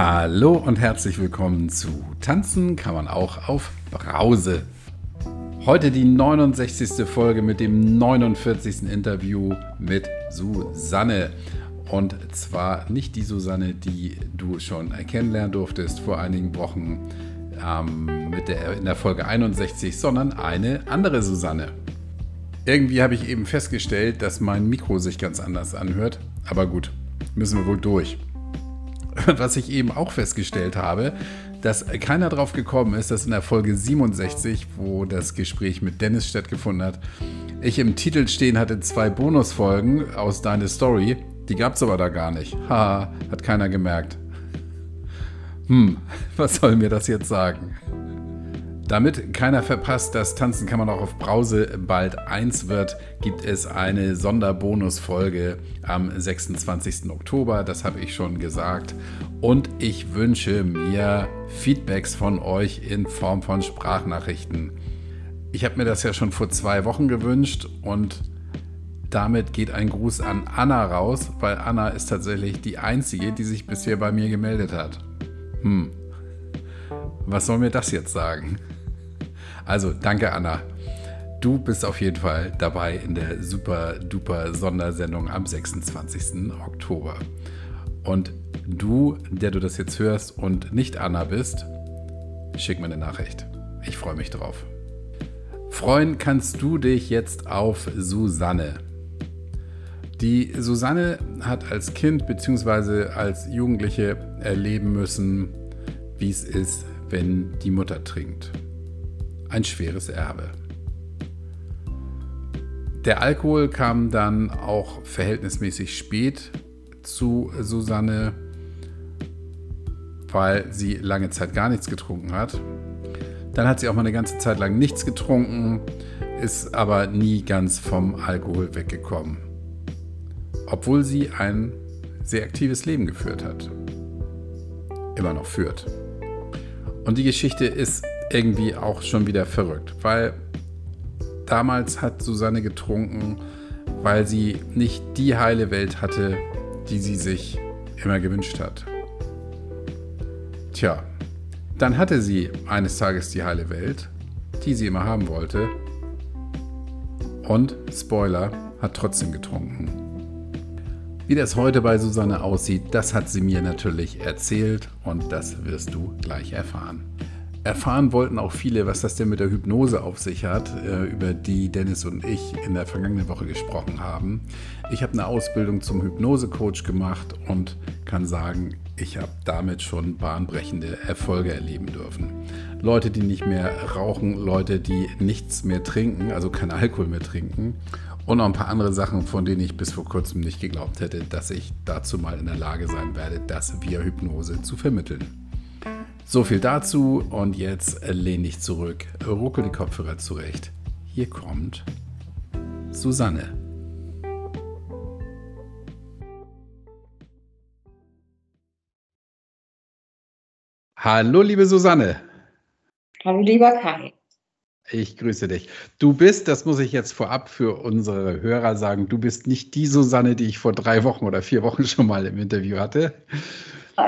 Hallo und herzlich willkommen zu Tanzen kann man auch auf Brause. Heute die 69. Folge mit dem 49. Interview mit Susanne. Und zwar nicht die Susanne, die du schon kennenlernen durftest vor einigen Wochen ähm, mit der, in der Folge 61, sondern eine andere Susanne. Irgendwie habe ich eben festgestellt, dass mein Mikro sich ganz anders anhört. Aber gut, müssen wir wohl durch. was ich eben auch festgestellt habe, dass keiner drauf gekommen ist, dass in der Folge 67, wo das Gespräch mit Dennis stattgefunden hat, ich im Titel stehen hatte zwei Bonusfolgen aus Deine Story. Die gab es aber da gar nicht. Haha, hat keiner gemerkt. Hm, was soll mir das jetzt sagen? Damit keiner verpasst, dass Tanzen kann man auch auf Brause bald 1 wird, gibt es eine Sonderbonusfolge am 26. Oktober, das habe ich schon gesagt. Und ich wünsche mir Feedbacks von euch in Form von Sprachnachrichten. Ich habe mir das ja schon vor zwei Wochen gewünscht und damit geht ein Gruß an Anna raus, weil Anna ist tatsächlich die einzige, die sich bisher bei mir gemeldet hat. Hm, was soll mir das jetzt sagen? Also danke, Anna. Du bist auf jeden Fall dabei in der super duper Sondersendung am 26. Oktober. Und du, der du das jetzt hörst und nicht Anna bist, schick mir eine Nachricht. Ich freue mich drauf. Freuen kannst du dich jetzt auf Susanne. Die Susanne hat als Kind bzw. als Jugendliche erleben müssen, wie es ist, wenn die Mutter trinkt ein schweres Erbe. Der Alkohol kam dann auch verhältnismäßig spät zu Susanne, weil sie lange Zeit gar nichts getrunken hat. Dann hat sie auch mal eine ganze Zeit lang nichts getrunken, ist aber nie ganz vom Alkohol weggekommen. Obwohl sie ein sehr aktives Leben geführt hat. Immer noch führt. Und die Geschichte ist irgendwie auch schon wieder verrückt, weil damals hat Susanne getrunken, weil sie nicht die heile Welt hatte, die sie sich immer gewünscht hat. Tja, dann hatte sie eines Tages die heile Welt, die sie immer haben wollte. Und, Spoiler, hat trotzdem getrunken. Wie das heute bei Susanne aussieht, das hat sie mir natürlich erzählt und das wirst du gleich erfahren. Erfahren wollten auch viele, was das denn mit der Hypnose auf sich hat, äh, über die Dennis und ich in der vergangenen Woche gesprochen haben. Ich habe eine Ausbildung zum Hypnosecoach gemacht und kann sagen, ich habe damit schon bahnbrechende Erfolge erleben dürfen. Leute, die nicht mehr rauchen, Leute, die nichts mehr trinken, also kein Alkohol mehr trinken und noch ein paar andere Sachen, von denen ich bis vor kurzem nicht geglaubt hätte, dass ich dazu mal in der Lage sein werde, das via Hypnose zu vermitteln. So viel dazu und jetzt lehn dich zurück, ruckel die Kopfhörer zurecht. Hier kommt Susanne. Hallo, liebe Susanne. Hallo, lieber Kai. Ich grüße dich. Du bist, das muss ich jetzt vorab für unsere Hörer sagen, du bist nicht die Susanne, die ich vor drei Wochen oder vier Wochen schon mal im Interview hatte,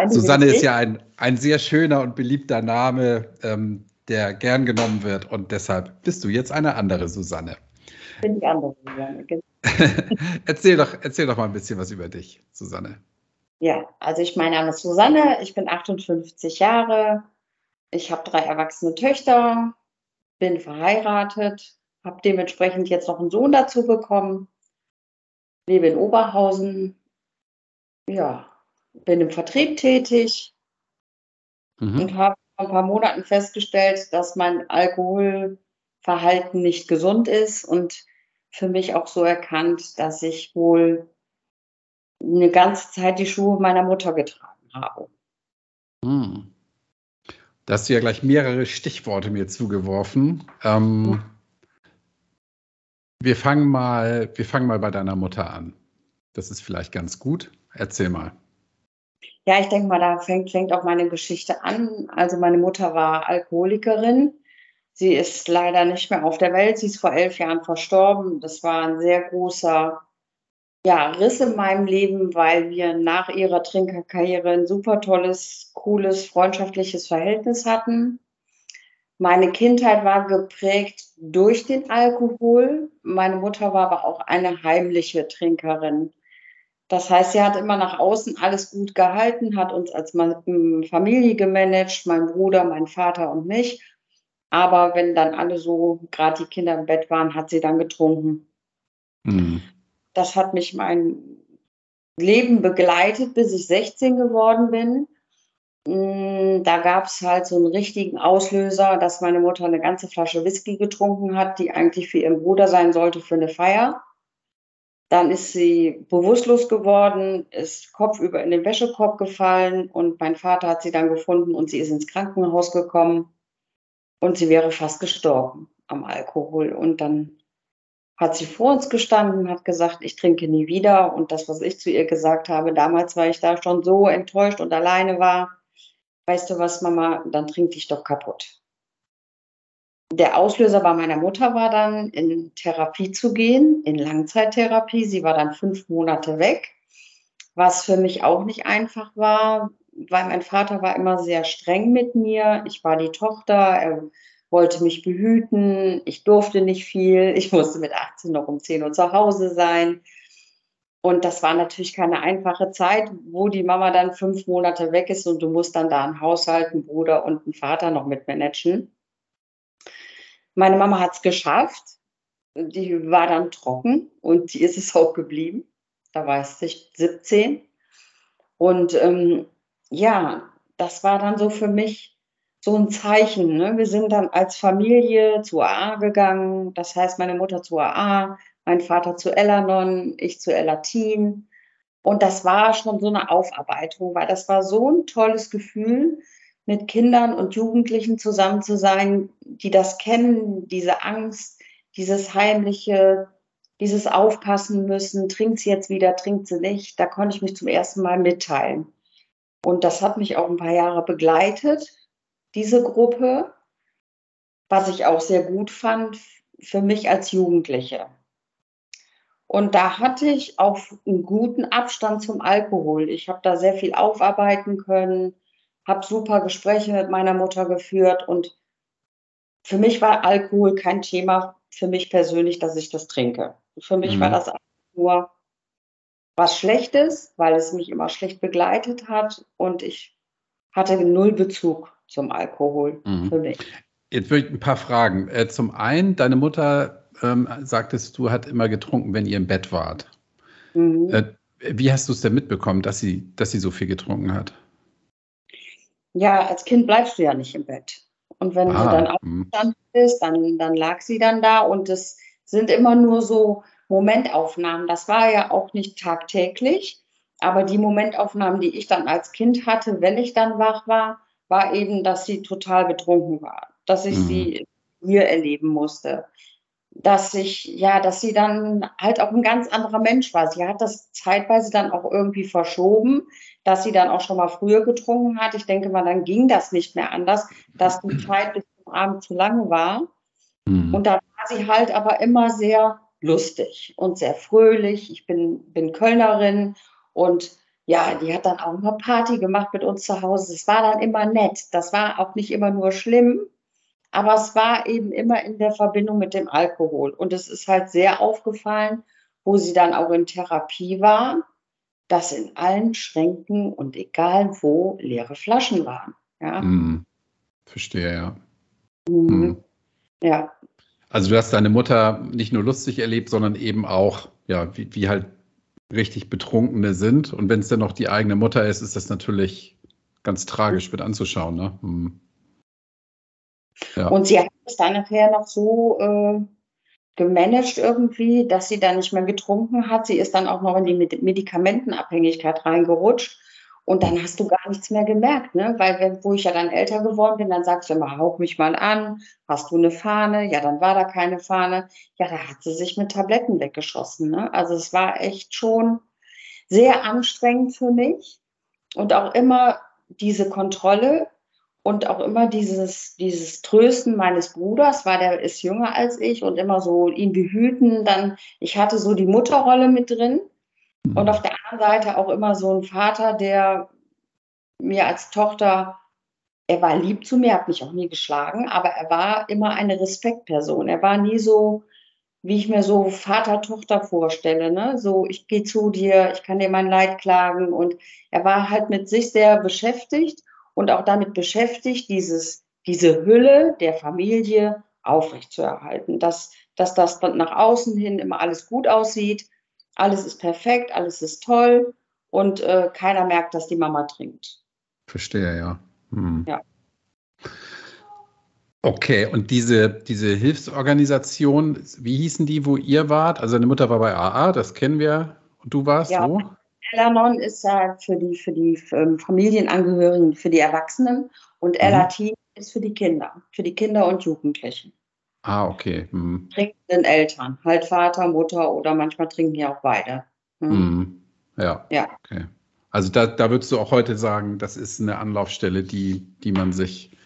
Susanne ist ja ein, ein sehr schöner und beliebter Name, ähm, der gern genommen wird und deshalb bist du jetzt eine andere Susanne. Bin die andere Susanne, genau. erzähl, doch, erzähl doch mal ein bisschen was über dich, Susanne. Ja, also ich, mein Name ist Susanne, ich bin 58 Jahre, ich habe drei erwachsene Töchter, bin verheiratet, habe dementsprechend jetzt noch einen Sohn dazu bekommen, lebe in Oberhausen. Ja, bin im Vertrieb tätig mhm. und habe vor ein paar Monaten festgestellt, dass mein Alkoholverhalten nicht gesund ist und für mich auch so erkannt, dass ich wohl eine ganze Zeit die Schuhe meiner Mutter getragen habe. Mhm. Da hast du ja gleich mehrere Stichworte mir zugeworfen. Ähm, wir, fangen mal, wir fangen mal bei deiner Mutter an. Das ist vielleicht ganz gut. Erzähl mal. Ja, ich denke mal, da fängt, fängt auch meine Geschichte an. Also meine Mutter war Alkoholikerin. Sie ist leider nicht mehr auf der Welt. Sie ist vor elf Jahren verstorben. Das war ein sehr großer ja, Riss in meinem Leben, weil wir nach ihrer Trinkerkarriere ein super tolles, cooles, freundschaftliches Verhältnis hatten. Meine Kindheit war geprägt durch den Alkohol. Meine Mutter war aber auch eine heimliche Trinkerin. Das heißt, sie hat immer nach außen alles gut gehalten, hat uns als Familie gemanagt, mein Bruder, mein Vater und mich. Aber wenn dann alle so, gerade die Kinder im Bett waren, hat sie dann getrunken. Mhm. Das hat mich mein Leben begleitet, bis ich 16 geworden bin. Mm, da gab es halt so einen richtigen Auslöser, dass meine Mutter eine ganze Flasche Whisky getrunken hat, die eigentlich für ihren Bruder sein sollte für eine Feier. Dann ist sie bewusstlos geworden, ist kopfüber in den Wäschekorb gefallen und mein Vater hat sie dann gefunden und sie ist ins Krankenhaus gekommen und sie wäre fast gestorben am Alkohol. Und dann hat sie vor uns gestanden, hat gesagt, ich trinke nie wieder. Und das, was ich zu ihr gesagt habe, damals, weil ich da schon so enttäuscht und alleine war, weißt du was, Mama, dann trink dich doch kaputt. Der Auslöser bei meiner Mutter war dann, in Therapie zu gehen, in Langzeittherapie. Sie war dann fünf Monate weg, was für mich auch nicht einfach war, weil mein Vater war immer sehr streng mit mir. Ich war die Tochter, er wollte mich behüten, ich durfte nicht viel, ich musste mit 18 noch um 10 Uhr zu Hause sein. Und das war natürlich keine einfache Zeit, wo die Mama dann fünf Monate weg ist und du musst dann da einen Haushalt, einen Bruder und einen Vater noch mitmanagen. Meine Mama hat es geschafft. Die war dann trocken und die ist es auch geblieben. Da war ich 17. Und ähm, ja, das war dann so für mich so ein Zeichen. Ne? Wir sind dann als Familie zu AA gegangen. Das heißt, meine Mutter zu AA, mein Vater zu Elanon, ich zu Elatin. Und das war schon so eine Aufarbeitung, weil das war so ein tolles Gefühl, mit Kindern und Jugendlichen zusammen zu sein, die das kennen, diese Angst, dieses heimliche, dieses Aufpassen müssen, trinkt sie jetzt wieder, trinkt sie nicht. Da konnte ich mich zum ersten Mal mitteilen. Und das hat mich auch ein paar Jahre begleitet diese Gruppe, was ich auch sehr gut fand für mich als Jugendliche. Und da hatte ich auch einen guten Abstand zum Alkohol. Ich habe da sehr viel aufarbeiten können, habe super Gespräche mit meiner Mutter geführt und für mich war Alkohol kein Thema, für mich persönlich, dass ich das trinke. Für mich mhm. war das nur was Schlechtes, weil es mich immer schlecht begleitet hat und ich hatte null Bezug zum Alkohol mhm. für mich. Jetzt würde ich ein paar Fragen. Äh, zum einen, deine Mutter, ähm, sagtest du, hat immer getrunken, wenn ihr im Bett wart. Mhm. Äh, wie hast du es denn mitbekommen, dass sie, dass sie so viel getrunken hat? Ja, als Kind bleibst du ja nicht im Bett. Und wenn ah, du dann mhm. aufgestanden bist, dann, dann lag sie dann da und es sind immer nur so Momentaufnahmen. Das war ja auch nicht tagtäglich, aber die Momentaufnahmen, die ich dann als Kind hatte, wenn ich dann wach war, war eben, dass sie total betrunken war, dass ich mhm. sie hier erleben musste, dass ich, ja, dass sie dann halt auch ein ganz anderer Mensch war. Sie hat das zeitweise dann auch irgendwie verschoben, dass sie dann auch schon mal früher getrunken hat. Ich denke mal, dann ging das nicht mehr anders, dass die Zeit bis zum Abend zu lang war. Mhm. Und da war sie halt aber immer sehr lustig und sehr fröhlich. Ich bin, bin Kölnerin und ja, die hat dann auch mal Party gemacht mit uns zu Hause. Es war dann immer nett. Das war auch nicht immer nur schlimm, aber es war eben immer in der Verbindung mit dem Alkohol. Und es ist halt sehr aufgefallen, wo sie dann auch in Therapie war, dass in allen Schränken und egal wo leere Flaschen waren. Ja. Hm. Verstehe, ja. Mhm. Hm. Ja. Also du hast deine Mutter nicht nur lustig erlebt, sondern eben auch, ja, wie, wie halt richtig Betrunkene sind. Und wenn es dann noch die eigene Mutter ist, ist das natürlich ganz tragisch mit anzuschauen. Ne? Ja. Und sie hat es dann nachher noch so äh, gemanagt irgendwie, dass sie dann nicht mehr getrunken hat. Sie ist dann auch noch in die Medikamentenabhängigkeit reingerutscht. Und dann hast du gar nichts mehr gemerkt, ne? Weil, wenn, wo ich ja dann älter geworden bin, dann sagst du immer, hauch mich mal an, hast du eine Fahne? Ja, dann war da keine Fahne. Ja, da hat sie sich mit Tabletten weggeschossen, ne? Also es war echt schon sehr anstrengend für mich. Und auch immer diese Kontrolle und auch immer dieses, dieses Trösten meines Bruders, weil der ist jünger als ich und immer so ihn behüten. Dann, ich hatte so die Mutterrolle mit drin Mhm. Und auf der anderen Seite auch immer so ein Vater, der mir als Tochter, er war lieb zu mir, hat mich auch nie geschlagen, aber er war immer eine Respektperson. Er war nie so, wie ich mir so Vater-Tochter vorstelle. Ne? So, ich gehe zu dir, ich kann dir mein Leid klagen. Und er war halt mit sich sehr beschäftigt und auch damit beschäftigt, dieses, diese Hülle der Familie aufrechtzuerhalten. Dass, dass das nach außen hin immer alles gut aussieht, alles ist perfekt, alles ist toll und äh, keiner merkt, dass die Mama trinkt. Verstehe, ja. Hm. Ja. Okay, und diese, diese Hilfsorganisation, wie hießen die, wo ihr wart? Also deine Mutter war bei AA, das kennen wir. Und du warst ja, wo? Elanon ist ja für die, für die ähm, Familienangehörigen, für die Erwachsenen und mhm. LAT ist für die Kinder, für die Kinder und Jugendlichen. Ah, okay. Mhm. Trinkenden Eltern, halt Vater, Mutter oder manchmal trinken ja auch beide. Mhm. mhm. Ja. ja. Okay. Also da, da würdest du auch heute sagen, das ist eine Anlaufstelle, die, die man sich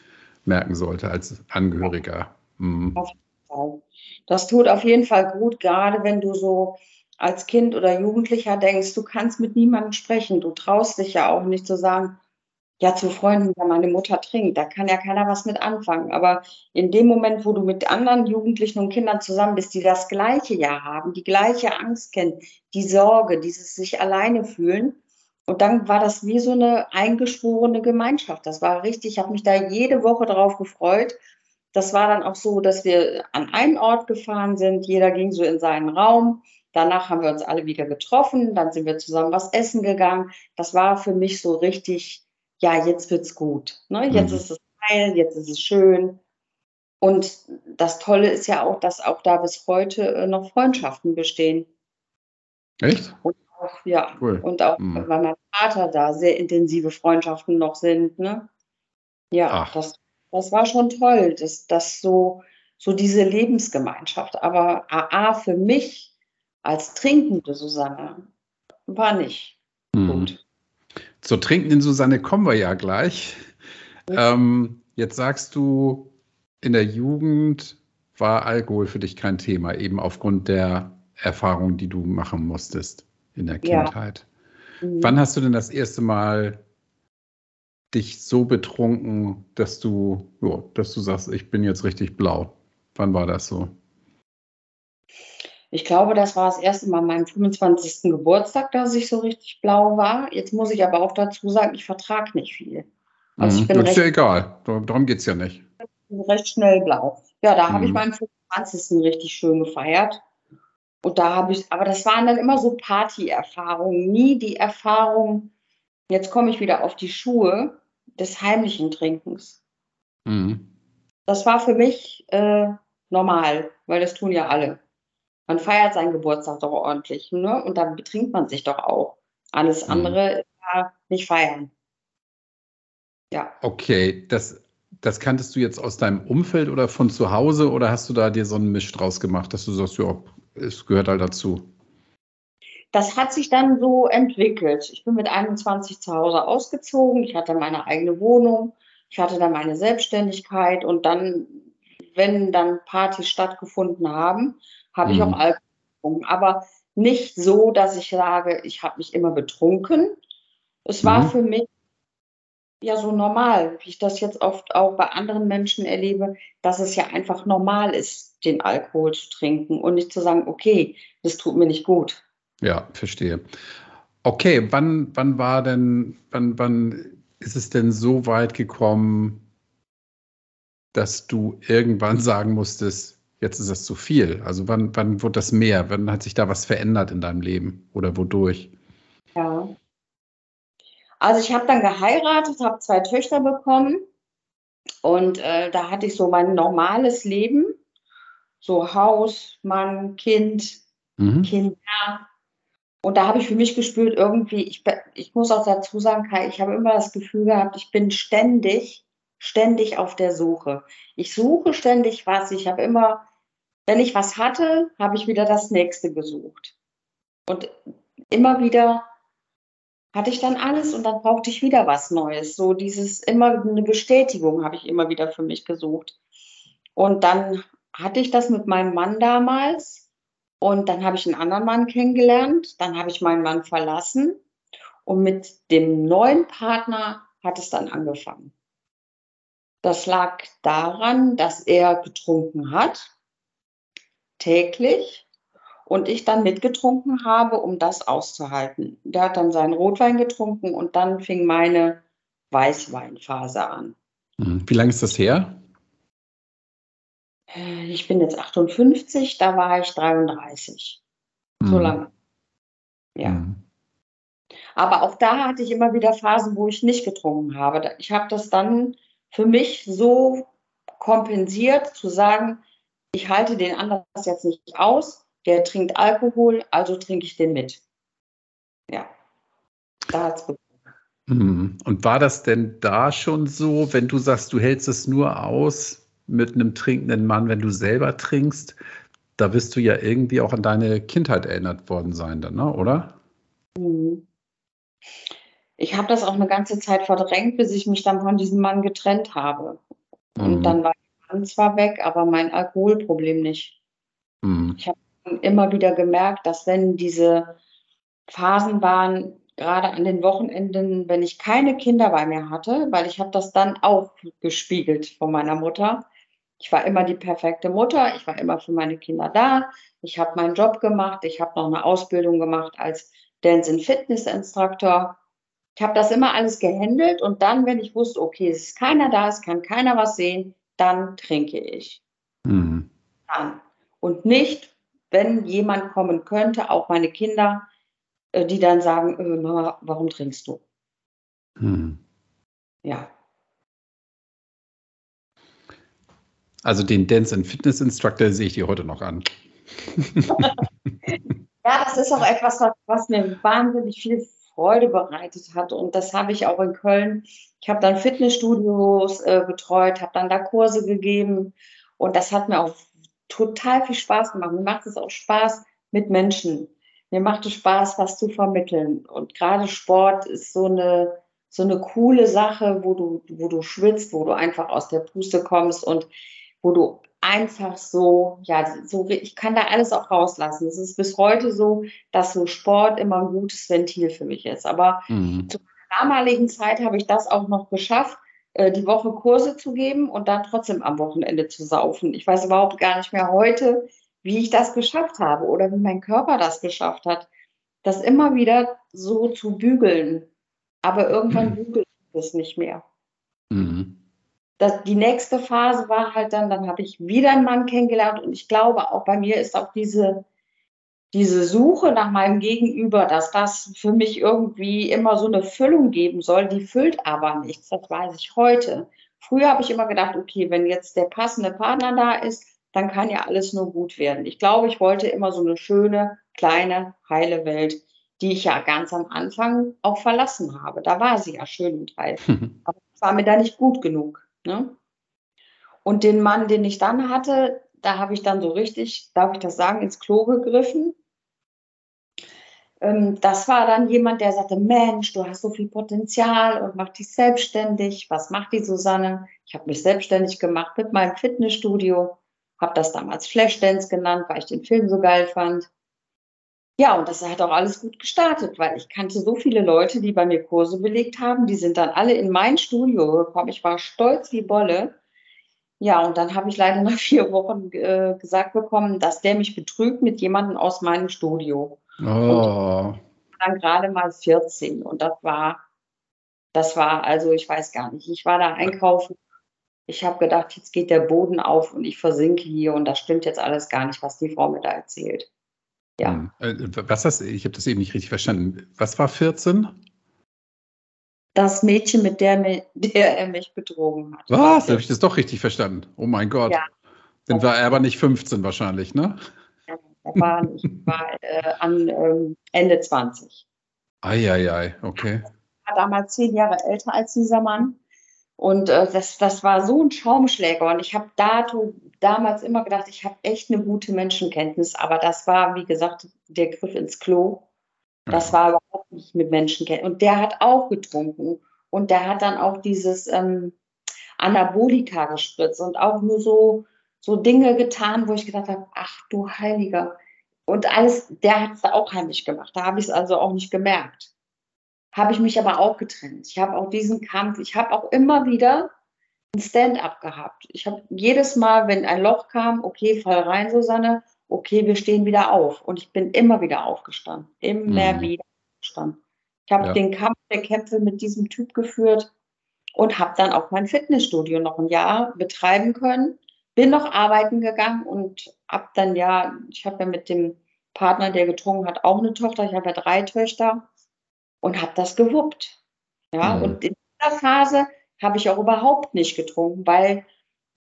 merken sollte als Angehöriger. Mhm. Auf jeden Fall. Das tut auf jeden Fall gut, gerade wenn du so als Kind oder Jugendlicher denkst, du kannst mit niemandem sprechen. Du traust dich ja auch nicht zu sagen, ja, zu Freunden, ja, meine Mutter trinkt, da kann ja keiner was mit anfangen. Aber in dem Moment, wo du mit anderen Jugendlichen und Kindern zusammen bist, die das gleiche ja haben, die gleiche Angst kennen, die Sorge, dieses sich alleine fühlen, und dann war das wie so eine eingeschworene Gemeinschaft. Das war richtig, ich habe mich da jede Woche drauf gefreut. Das war dann auch so, dass wir an einen Ort gefahren sind. Jeder ging so in seinen Raum. Danach haben wir uns alle wieder getroffen. Dann sind wir zusammen was essen gegangen. Das war für mich so richtig, ja, jetzt wird's gut. Ne? Jetzt mhm. ist es heil, jetzt ist es schön. Und das Tolle ist ja auch, dass auch da bis heute äh, noch Freundschaften bestehen. Echt? Und auch, ja. Cool. Und auch, mhm. weil mein Vater da sehr intensive Freundschaften noch sind, ne? Ja, das, das war schon toll, dass das so, so diese Lebensgemeinschaft. Aber AA für mich als trinkende Susanne war nicht mhm. gut. Zur trinkenden Susanne kommen wir ja gleich. Ähm, jetzt sagst du, in der Jugend war Alkohol für dich kein Thema, eben aufgrund der Erfahrung, die du machen musstest in der Kindheit. Ja. Mhm. Wann hast du denn das erste Mal dich so betrunken, dass du, ja, dass du sagst, ich bin jetzt richtig blau? Wann war das so? Ich glaube, das war das erste Mal an meinem 25. Geburtstag, dass ich so richtig blau war. Jetzt muss ich aber auch dazu sagen, ich vertrage nicht viel. Also ich mhm. bin das ist ja egal, darum geht es ja nicht. Recht schnell blau. Ja, da mhm. habe ich meinen 25. richtig schön gefeiert. Und da habe ich, aber das waren dann immer so Party-Erfahrungen, nie die Erfahrung, jetzt komme ich wieder auf die Schuhe des heimlichen Trinkens. Mhm. Das war für mich äh, normal, weil das tun ja alle. Man feiert seinen Geburtstag doch ordentlich, ne? Und dann betrinkt man sich doch auch. Alles mhm. andere ist ja nicht feiern. Ja. Okay, das, das kanntest du jetzt aus deinem Umfeld oder von zu Hause oder hast du da dir so einen Misch draus gemacht, dass du sagst, ja, es gehört halt dazu. Das hat sich dann so entwickelt. Ich bin mit 21 zu Hause ausgezogen. Ich hatte meine eigene Wohnung. Ich hatte dann meine Selbstständigkeit und dann, wenn dann Partys stattgefunden haben, habe mhm. ich auch Alkohol getrunken. Aber nicht so, dass ich sage, ich habe mich immer betrunken. Es war mhm. für mich ja so normal, wie ich das jetzt oft auch bei anderen Menschen erlebe, dass es ja einfach normal ist, den Alkohol zu trinken und nicht zu sagen, okay, das tut mir nicht gut. Ja, verstehe. Okay, wann, wann war denn, wann, wann ist es denn so weit gekommen, dass du irgendwann sagen musstest, jetzt ist das zu viel? Also wann, wann wurde das mehr? Wann hat sich da was verändert in deinem Leben oder wodurch? Ja. Also ich habe dann geheiratet, habe zwei Töchter bekommen und äh, da hatte ich so mein normales Leben so Haus, Mann, Kind, mhm. Kinder. Und da habe ich für mich gespürt, irgendwie, ich, ich muss auch dazu sagen, Kai, ich habe immer das Gefühl gehabt, ich bin ständig, ständig auf der Suche. Ich suche ständig was. Ich habe immer, wenn ich was hatte, habe ich wieder das nächste gesucht. Und immer wieder hatte ich dann alles und dann brauchte ich wieder was Neues. So dieses immer eine Bestätigung habe ich immer wieder für mich gesucht. Und dann hatte ich das mit meinem Mann damals Und dann habe ich einen anderen Mann kennengelernt. Dann habe ich meinen Mann verlassen. Und mit dem neuen Partner hat es dann angefangen. Das lag daran, dass er getrunken hat, täglich, und ich dann mitgetrunken habe, um das auszuhalten. Der hat dann seinen Rotwein getrunken und dann fing meine Weißweinphase an. Hm, wie lange ist das her? Äh, ich bin jetzt 58, da war ich 33. Mhm. So hm. lange. Ja. Mhm. Aber auch da hatte ich immer wieder Phasen, wo ich nicht getrunken habe. Ich habe das dann für mich so kompensiert, zu sagen, ich halte den anderen jetzt nicht aus, der trinkt Alkohol, also trinke ich den mit. Ja, da hat es begonnen. Mhm. Und war das denn da schon so, wenn du sagst, du hältst es nur aus mit einem trinkenden Mann, wenn du selber trinkst, da wirst du ja irgendwie auch an deine Kindheit erinnert worden sein, dann, ne? oder? Mhm. Ich habe das auch eine ganze Zeit verdrängt, bis ich mich dann von diesem Mann getrennt habe. Und mhm. dann war der Mann zwar weg, aber mein Alkoholproblem nicht. Mhm. Ich habe immer wieder gemerkt, dass wenn diese Phasen waren, gerade an den Wochenenden, wenn ich keine Kinder bei mir hatte, weil ich habe das dann auch gespiegelt von meiner Mutter. Ich war immer die perfekte Mutter, ich war immer für meine Kinder da, ich habe meinen Job gemacht, ich habe noch eine Ausbildung gemacht als Dance- and Fitness-Instruktor. Ich habe das immer alles gehandelt und dann, wenn ich wusste, okay, es ist keiner da, es kann keiner was sehen, dann trinke ich. Mhm. Dann. Und nicht, wenn jemand kommen könnte, auch meine Kinder, äh, die dann sagen, äh, Mama, warum trinkst du? Mhm. Ja. Also den Dance and Fitness Instructor sehe ich dir heute noch an. ja, das ist auch etwas, was mir wahnsinnig viel Freude bereitet hat. Und das habe ich auch in Köln. Ich habe dann Fitnessstudios äh, betreut, habe dann da Kurse gegeben. Und das hat mir auch total viel Spaß gemacht. Mir macht es auch Spaß mit Menschen. Mir macht es Spaß, was zu vermitteln. Und gerade Sport ist so eine, so eine coole Sache, wo du, wo du schwitzt, wo du einfach aus der Puste kommst und wo du einfach so, ja, so, ich kann da alles auch rauslassen. Es ist bis heute so, dass so Sport immer ein gutes Ventil für mich ist. Aber mhm. zu meiner damaligen Zeit habe ich das auch noch geschafft, äh, die Woche Kurse zu geben und dann trotzdem am Wochenende zu saufen. Ich weiß überhaupt gar nicht mehr heute, wie ich das geschafft habe oder wie mein Körper das geschafft hat, das immer wieder so zu bügeln. Aber irgendwann mhm. bügelt es nicht mehr. Das, die nächste Phase war halt dann, dann habe ich wieder einen Mann kennengelernt und ich glaube, auch bei mir ist auch diese, diese Suche nach meinem Gegenüber, dass das für mich irgendwie immer so eine Füllung geben soll, die füllt aber nichts. Das weiß ich heute. Früher habe ich immer gedacht, okay, wenn jetzt der passende Partner da ist, dann kann ja alles nur gut werden. Ich glaube, ich wollte immer so eine schöne, kleine, heile Welt, die ich ja ganz am Anfang auch verlassen habe. Da war sie ja schön und heil. Aber es war mir da nicht gut genug. Ne? Und den Mann, den ich dann hatte, da habe ich dann so richtig, darf ich das sagen, ins Klo gegriffen. Ähm, das war dann jemand, der sagte, Mensch, du hast so viel Potenzial und mach dich selbstständig. Was macht die Susanne? Ich habe mich selbstständig gemacht mit meinem Fitnessstudio, habe das damals Flashdance genannt, weil ich den Film so geil fand. Ja, und das hat auch alles gut gestartet, weil ich kannte so viele Leute, die bei mir Kurse belegt haben. Die sind dann alle in mein Studio gekommen. Ich war stolz wie Bolle. Ja, und dann habe ich leider nach vier Wochen äh, gesagt bekommen, dass der mich betrügt mit jemandem aus meinem Studio. Oh. dann gerade mal 14. Und das war, das war, also ich weiß gar nicht. Ich war da einkaufen. Ich habe gedacht, jetzt geht der Boden auf und ich versinke hier und das stimmt jetzt alles gar nicht, was die Frau mir da erzählt. Ja. Hm. Äh, was hast Ich habe das eben nicht richtig verstanden. Was war 14? Das Mädchen, mit der, der er mich betrogen hat. Was? Habe ich das doch richtig verstanden? Oh mein Gott. Ja. Dann war er aber nicht 15 wahrscheinlich, ne? Ja, er war, ich war äh, an ähm, Ende 20. Eieiei, okay. Er war damals zehn Jahre älter als dieser Mann. Und äh, das, das war so ein Schaumschläger. Und ich habe dato, damals immer gedacht, ich habe echt eine gute Menschenkenntnis. Aber das war, wie gesagt, der Griff ins Klo. Das war überhaupt nicht mit Menschenkenntnis. Und der hat auch getrunken. Und der hat dann auch dieses ähm, Anabolika gespritzt und auch nur so, so Dinge getan, wo ich gedacht habe, ach du Heiliger, Und alles, der hat es da auch heimlich gemacht. Da habe ich es also auch nicht gemerkt. Habe ich mich aber auch getrennt. Ich habe auch diesen Kampf, ich habe auch immer wieder ein Stand-up gehabt. Ich habe jedes Mal, wenn ein Loch kam, okay, fall rein, Susanne, okay, wir stehen wieder auf. Und ich bin immer wieder aufgestanden, immer mhm. wieder aufgestanden. Ich habe ja. den Kampf der Kämpfe mit diesem Typ geführt und habe dann auch mein Fitnessstudio noch ein Jahr betreiben können. Bin noch arbeiten gegangen und habe dann ja, ich habe ja mit dem Partner, der getrunken hat, auch eine Tochter. Ich habe ja drei Töchter und habe das gewuppt. Ja, mhm. und in dieser Phase habe ich auch überhaupt nicht getrunken, weil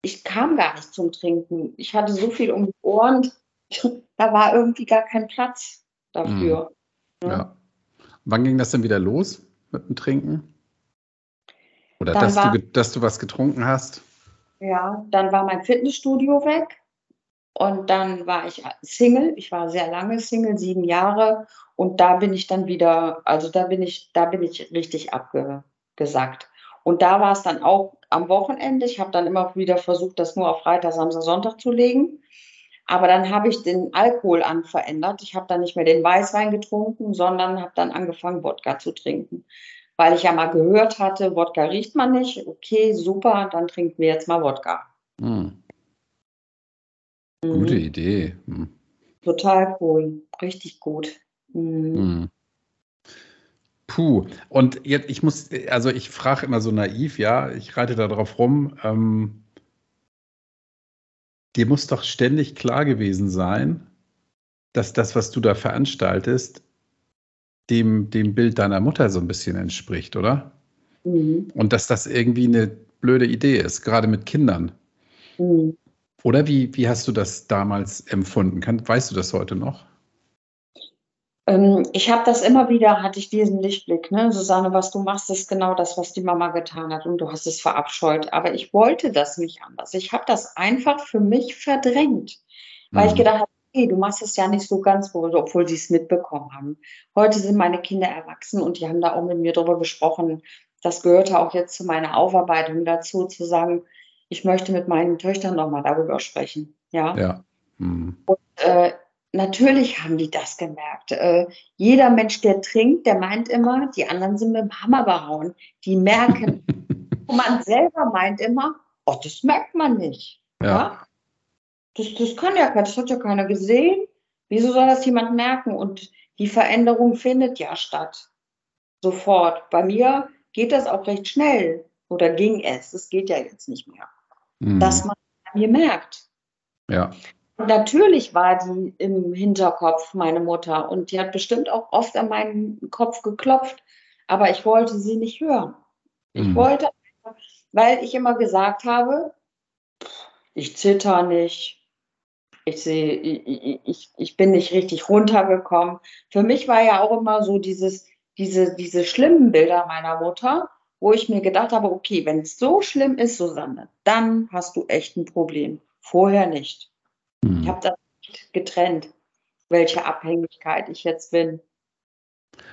ich kam gar nicht zum Trinken. Ich hatte so viel um die Ohren, da war irgendwie gar kein Platz dafür. Mhm. Ja. ja. Wann ging das denn wieder los mit dem Trinken? Oder dass, war, du, dass du was getrunken hast? Ja, dann war mein Fitnessstudio weg. Und dann war ich Single. Ich war sehr lange Single, sieben Jahre. Und da bin ich dann wieder, also da bin ich, da bin ich richtig abgesackt. Und da war es dann auch am Wochenende. Ich habe dann immer wieder versucht, das nur auf Freitag, Samstag, Sonntag zu legen. Aber dann habe ich den Alkohol an verändert. Ich habe dann nicht mehr den Weißwein getrunken, sondern habe dann angefangen, Wodka zu trinken. Weil ich ja mal gehört hatte, Wodka riecht man nicht. Okay, super, dann trinken wir jetzt mal Wodka. Hm. Gute mhm. Idee. Hm. Total cool. Richtig gut. Mhm. Hm. Puh, und jetzt, ich muss, also ich frage immer so naiv, ja, ich reite da drauf rum. Ähm, dir muss doch ständig klar gewesen sein, dass das, was du da veranstaltest, dem, dem Bild deiner Mutter so ein bisschen entspricht, oder? Mhm. Und dass das irgendwie eine blöde Idee ist, gerade mit Kindern. Mhm. Oder wie, wie hast du das damals empfunden? Kann, weißt du das heute noch? Ähm, ich habe das immer wieder, hatte ich diesen Lichtblick, ne? Susanne, was du machst, ist genau das, was die Mama getan hat und du hast es verabscheut. Aber ich wollte das nicht anders. Ich habe das einfach für mich verdrängt, weil mhm. ich gedacht habe, hey, du machst es ja nicht so ganz wohl, obwohl sie es mitbekommen haben. Heute sind meine Kinder erwachsen und die haben da auch mit mir drüber gesprochen. Das gehörte auch jetzt zu meiner Aufarbeitung dazu, zu sagen, ich möchte mit meinen Töchtern nochmal darüber sprechen. Ja. ja. Mhm. Und äh, natürlich haben die das gemerkt. Äh, jeder Mensch, der trinkt, der meint immer, die anderen sind mit dem Hammer behauen. Die merken. Und man selber meint immer, oh, das merkt man nicht. Ja. ja? Das, das kann ja, das hat ja keiner gesehen. Wieso soll das jemand merken? Und die Veränderung findet ja statt. Sofort. Bei mir geht das auch recht schnell. Oder ging es? Es geht ja jetzt nicht mehr. Mhm. Dass man mir merkt. Ja. Natürlich war die im Hinterkopf, meine Mutter, und die hat bestimmt auch oft an meinen Kopf geklopft, aber ich wollte sie nicht hören. Ich mhm. wollte, weil ich immer gesagt habe, ich zitter nicht, ich sehe, ich, ich, ich bin nicht richtig runtergekommen. Für mich war ja auch immer so dieses, diese, diese schlimmen Bilder meiner Mutter, wo ich mir gedacht habe, okay, wenn es so schlimm ist, Susanne, dann hast du echt ein Problem. Vorher nicht. Mhm. Ich habe das nicht getrennt, welche Abhängigkeit ich jetzt bin.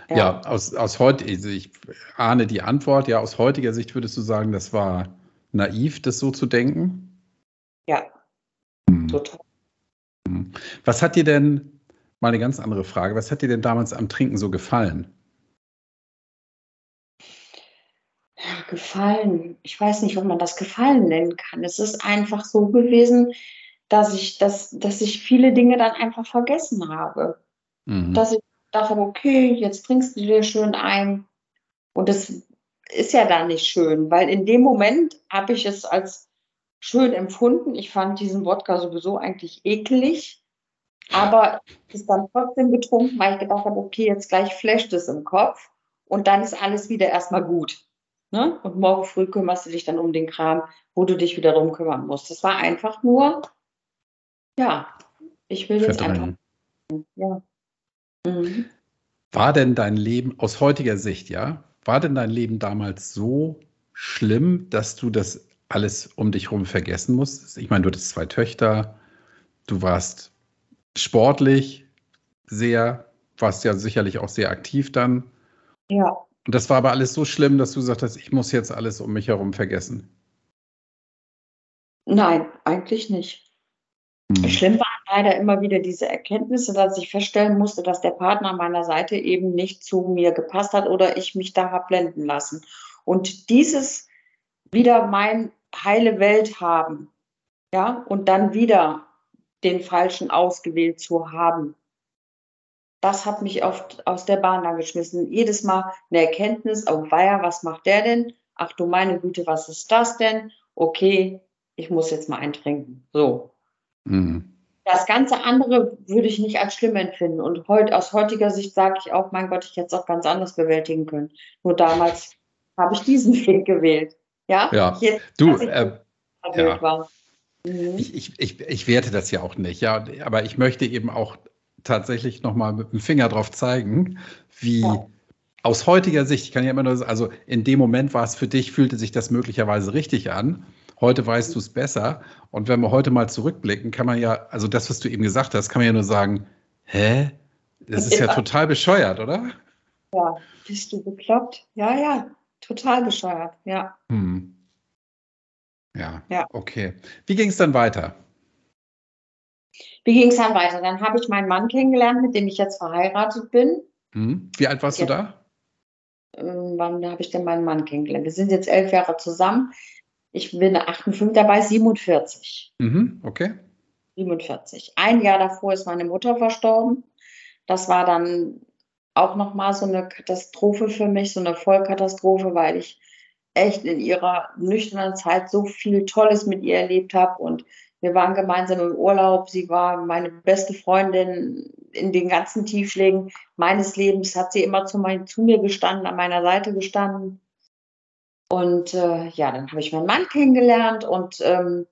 Ja, ja aus, aus heute, also ich ahne die Antwort, ja, aus heutiger Sicht würdest du sagen, das war naiv, das so zu denken? Ja, mhm. total. Hm. Was hat dir denn, mal eine ganz andere Frage, was hat dir denn damals am Trinken so gefallen? Gefallen. Ich weiß nicht, ob man das gefallen nennen kann. Es ist einfach so gewesen, dass ich, dass, dass ich viele Dinge dann einfach vergessen habe. Mhm. Dass ich dachte, okay, jetzt trinkst du dir schön ein. Und das ist ja dann nicht schön, weil in dem Moment habe ich es als schön empfunden. Ich fand diesen Wodka sowieso eigentlich eklig. Aber ich ist dann trotzdem getrunken, weil ich gedacht habe, okay, jetzt gleich flasht es im Kopf und dann ist alles wieder erstmal gut. Ne? Und morgen früh kümmerst du dich dann um den Kram, wo du dich wieder drum kümmern musst. Das war einfach nur, ja, ich will jetzt einfach. Ja. Mhm. War denn dein Leben aus heutiger Sicht, ja, war denn dein Leben damals so schlimm, dass du das alles um dich herum vergessen musstest? Ich meine, du hattest zwei Töchter, du warst sportlich sehr, warst ja sicherlich auch sehr aktiv dann. Ja. Und das war aber alles so schlimm, dass du sagtest, ich muss jetzt alles um mich herum vergessen. Nein, eigentlich nicht. Hm. Schlimm waren leider immer wieder diese Erkenntnisse, dass ich feststellen musste, dass der Partner an meiner Seite eben nicht zu mir gepasst hat oder ich mich da habe blenden lassen. Und dieses wieder mein heile Welt haben, ja, und dann wieder den Falschen ausgewählt zu haben, das hat mich oft aus der Bahn dann geschmissen. Jedes Mal eine Erkenntnis, oh weia, was macht der denn? Ach du meine Güte, was ist das denn? Okay, ich muss jetzt mal eintrinken. So. Mhm. Das ganze andere würde ich nicht als schlimm empfinden. Und heut, aus heutiger Sicht sage ich auch, mein Gott, ich hätte es auch ganz anders bewältigen können. Nur damals habe ich diesen Weg gewählt. Ja, ja. Jetzt, du, äh, ja. Mhm. Ich, ich, ich, ich werte das ja auch nicht, ja, aber ich möchte eben auch tatsächlich nochmal mit dem Finger drauf zeigen, wie ja. aus heutiger Sicht, ich kann ja immer nur sagen, also in dem Moment war es für dich, fühlte sich das möglicherweise richtig an. Heute weißt du es besser. Und wenn wir heute mal zurückblicken, kann man ja, also das, was du eben gesagt hast, kann man ja nur sagen, hä? Das ist ja, ja total bescheuert, oder? Ja, bist du bekloppt? Ja, ja, total bescheuert, ja. Hm. Ja, ja, okay. Wie ging es dann weiter? Wie ging es dann weiter? Dann habe ich meinen Mann kennengelernt, mit dem ich jetzt verheiratet bin. Hm. Wie alt warst ja. du da? Ähm, wann habe ich denn meinen Mann kennengelernt? Wir sind jetzt elf Jahre zusammen. Ich bin 58, dabei 47. Mhm, okay. 47. Ein Jahr davor ist meine Mutter verstorben. Das war dann auch nochmal so eine Katastrophe für mich, so eine Vollkatastrophe, weil ich echt in ihrer nüchternen Zeit so viel Tolles mit ihr erlebt habe und wir waren gemeinsam im Urlaub. Sie war meine beste Freundin in den ganzen Tiefschlägen meines Lebens. Hat sie immer zu, mein, zu mir gestanden, an meiner Seite gestanden. Und äh, ja, dann habe ich meinen Mann kennengelernt und ähm,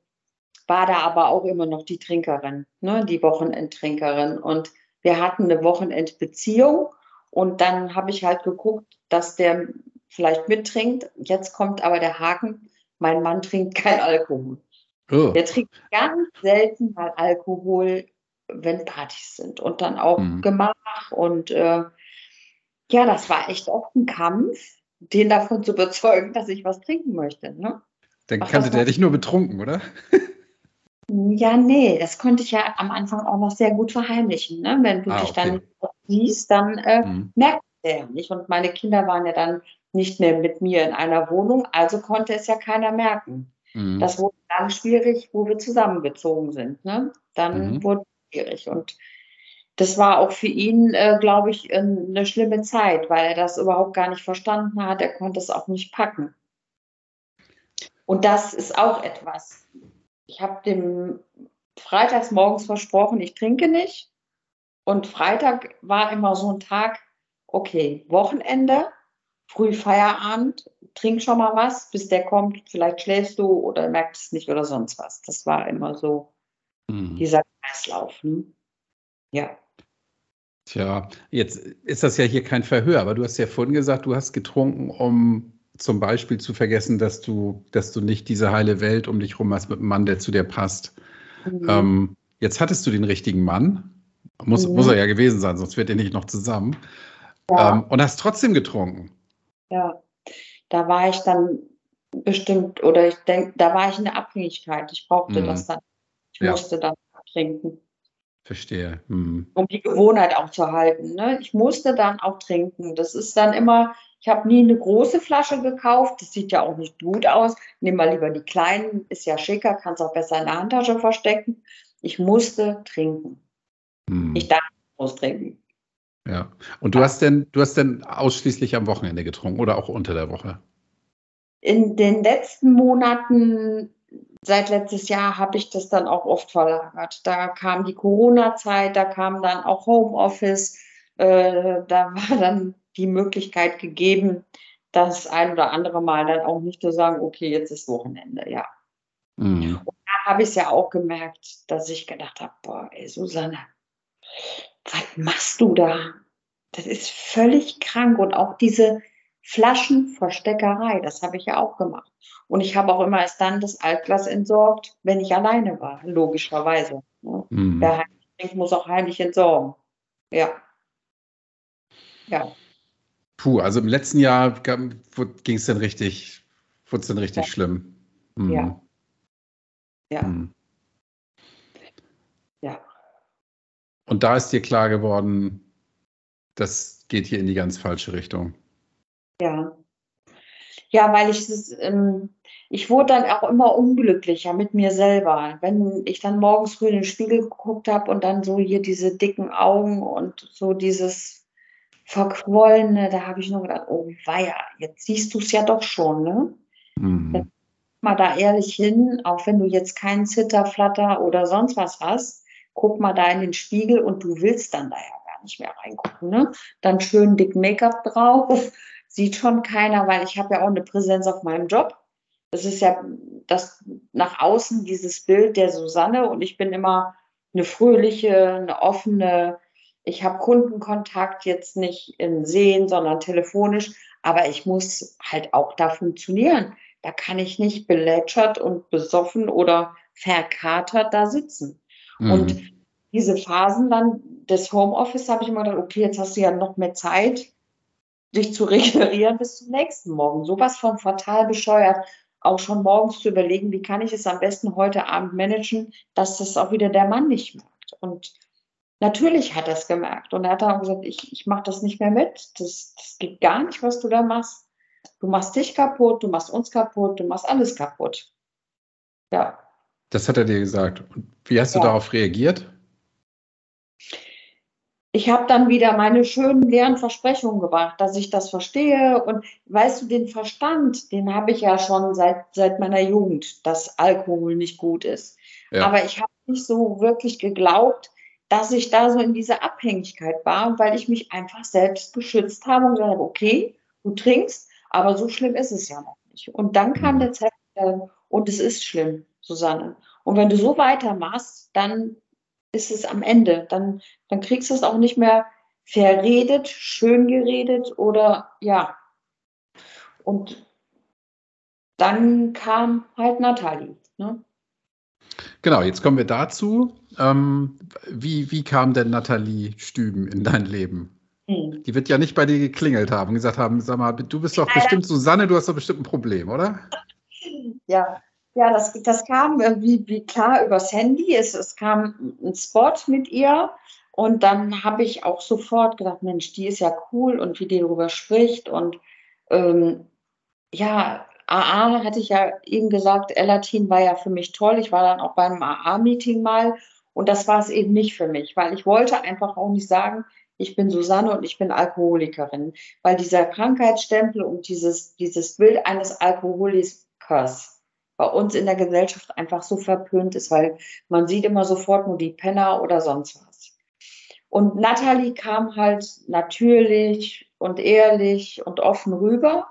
war da aber auch immer noch die Trinkerin, ne, die Wochenendtrinkerin. Und wir hatten eine Wochenendbeziehung und dann habe ich halt geguckt, dass der vielleicht mittrinkt. Jetzt kommt aber der Haken, mein Mann trinkt kein Alkohol. Oh. Der trinkt ganz selten mal Alkohol, wenn Partys sind und dann auch mhm. Gemach. Und äh, ja, das war echt oft ein Kampf, den davon zu überzeugen, dass ich was trinken möchte. Ne? Dann Ach, kannte der dich nur betrunken, oder? Ja, nee, das konnte ich ja am Anfang auch noch sehr gut verheimlichen. Ne? Wenn du ah, dich okay. dann siehst, dann äh, mhm. merkt der ja nicht. Und meine Kinder waren ja dann nicht mehr mit mir in einer Wohnung, also konnte es ja keiner merken. Mhm. Das wurde dann schwierig, wo wir zusammengezogen sind. Ne? Dann mhm. wurde es schwierig. Und das war auch für ihn, äh, glaube ich, eine schlimme Zeit, weil er das überhaupt gar nicht verstanden hat. Er konnte es auch nicht packen. Und das ist auch etwas. Ich habe dem freitags morgens versprochen, ich trinke nicht. Und Freitag war immer so ein Tag, okay, Wochenende, früh Feierabend, trink schon mal was, bis der kommt, vielleicht schläfst du oder merkst es nicht oder sonst was. Das war immer so mhm. dieser Kreislauf. Ne? Ja. Tja, jetzt ist das ja hier kein Verhör, aber du hast ja vorhin gesagt, du hast getrunken, um zum Beispiel zu vergessen, dass du, dass du nicht diese heile Welt um dich rum hast mit einem Mann, der zu dir passt. Mhm. Ähm, jetzt hattest du den richtigen Mann. Muss, mhm. muss er ja gewesen sein, sonst wird ihr nicht noch zusammen. Ja. Ähm, und hast trotzdem getrunken. Ja, da war ich dann bestimmt, oder ich denke, da war ich in der Abhängigkeit. Ich brauchte mhm. das dann. Ich ja. musste dann trinken. Verstehe. Mhm. Um die Gewohnheit auch zu halten. Ne? Ich musste dann auch trinken. Das ist dann immer, ich habe nie eine große Flasche gekauft. Das sieht ja auch nicht gut aus. Nimm mal lieber die kleinen, ist ja schicker, kannst auch besser in der Handtasche verstecken. Ich musste trinken. Mhm. Ich darf muss trinken. Ja. Und du hast denn, du hast denn ausschließlich am Wochenende getrunken oder auch unter der Woche? In den letzten Monaten, seit letztes Jahr, habe ich das dann auch oft verlagert. Da kam die Corona-Zeit, da kam dann auch Homeoffice, äh, da war dann die Möglichkeit gegeben, das ein oder andere Mal dann auch nicht zu sagen, okay, jetzt ist Wochenende, ja. Mhm. Und da habe ich es ja auch gemerkt, dass ich gedacht habe, boah, ey, Susanne, was machst du da? Das ist völlig krank. Und auch diese Flaschenversteckerei, das habe ich ja auch gemacht. Und ich habe auch immer erst dann das Altglas entsorgt, wenn ich alleine war, logischerweise. Ne? Mhm. Wer heimlich trinkt, muss auch heimlich entsorgen. Ja. Ja. Puh, also im letzten Jahr ging es dann richtig, wurde es dann richtig ja. schlimm. Mhm. Ja. Ja. Mhm. Ja. Und da ist dir klar geworden, das geht hier in die ganz falsche Richtung. Ja. Ja, weil ich es, ähm, ich wurde dann auch immer unglücklicher mit mir selber. Wenn ich dann morgens früh in den Spiegel geguckt habe und dann so hier diese dicken Augen und so dieses Verquollene, da habe ich nur gedacht, oh weia, jetzt siehst du es ja doch schon, ne? Mhm. Mal da ehrlich hin, auch wenn du jetzt keinen Zitterflatter oder sonst was hast, guck mal da in den Spiegel und du willst dann da ja gar nicht mehr reingucken, ne? Dann schön dick Make-up drauf, sieht schon keiner, weil ich habe ja auch eine Präsenz auf meinem Job. Das ist ja das nach außen dieses Bild der Susanne und ich bin immer eine fröhliche, eine offene. Ich habe Kundenkontakt jetzt nicht im Sehen, sondern telefonisch, aber ich muss halt auch da funktionieren. Da kann ich nicht belätschert und besoffen oder verkatert da sitzen. Mhm. Und diese Phasen dann des Homeoffice habe ich immer gedacht, okay, jetzt hast du ja noch mehr Zeit, dich zu regenerieren bis zum nächsten Morgen. Sowas von fatal bescheuert. Auch schon morgens zu überlegen, wie kann ich es am besten heute Abend managen, dass das auch wieder der Mann nicht merkt. Und natürlich hat er es gemerkt. Und er hat dann gesagt, ich, ich mache das nicht mehr mit. Das, das geht gar nicht, was du da machst. Du machst dich kaputt, du machst uns kaputt, du machst alles kaputt. Ja. Das hat er dir gesagt. Und wie hast ja. du darauf reagiert? Ich habe dann wieder meine schönen leeren Versprechungen gebracht, dass ich das verstehe. Und weißt du, den Verstand, den habe ich ja schon seit, seit meiner Jugend, dass Alkohol nicht gut ist. Ja. Aber ich habe nicht so wirklich geglaubt, dass ich da so in dieser Abhängigkeit war, weil ich mich einfach selbst geschützt habe und gesagt habe, okay, du trinkst, aber so schlimm ist es ja noch nicht. Und dann kam mhm. der Zeitpunkt, und es ist schlimm, Susanne. Und wenn du so weitermachst, dann ist es am Ende. Dann, dann kriegst du es auch nicht mehr verredet, schön geredet oder ja. Und dann kam halt Nathalie. Ne? Genau, jetzt kommen wir dazu. Ähm, wie, wie kam denn Nathalie Stüben in dein Leben? Hm. Die wird ja nicht bei dir geklingelt haben und gesagt haben, sag mal, du bist doch bestimmt Susanne, du hast doch bestimmt ein Problem, oder? Ja, ja, das, das kam irgendwie wie klar übers Handy. Es, es kam ein Spot mit ihr und dann habe ich auch sofort gedacht, Mensch, die ist ja cool und wie die darüber spricht. Und ähm, ja, AA hatte ich ja eben gesagt, Elatin war ja für mich toll. Ich war dann auch beim AA-Meeting mal und das war es eben nicht für mich, weil ich wollte einfach auch nicht sagen, ich bin Susanne und ich bin Alkoholikerin, weil dieser Krankheitsstempel und dieses, dieses Bild eines Alkoholikers, bei uns in der Gesellschaft einfach so verpönt ist, weil man sieht immer sofort nur die Penner oder sonst was. Und Natalie kam halt natürlich und ehrlich und offen rüber.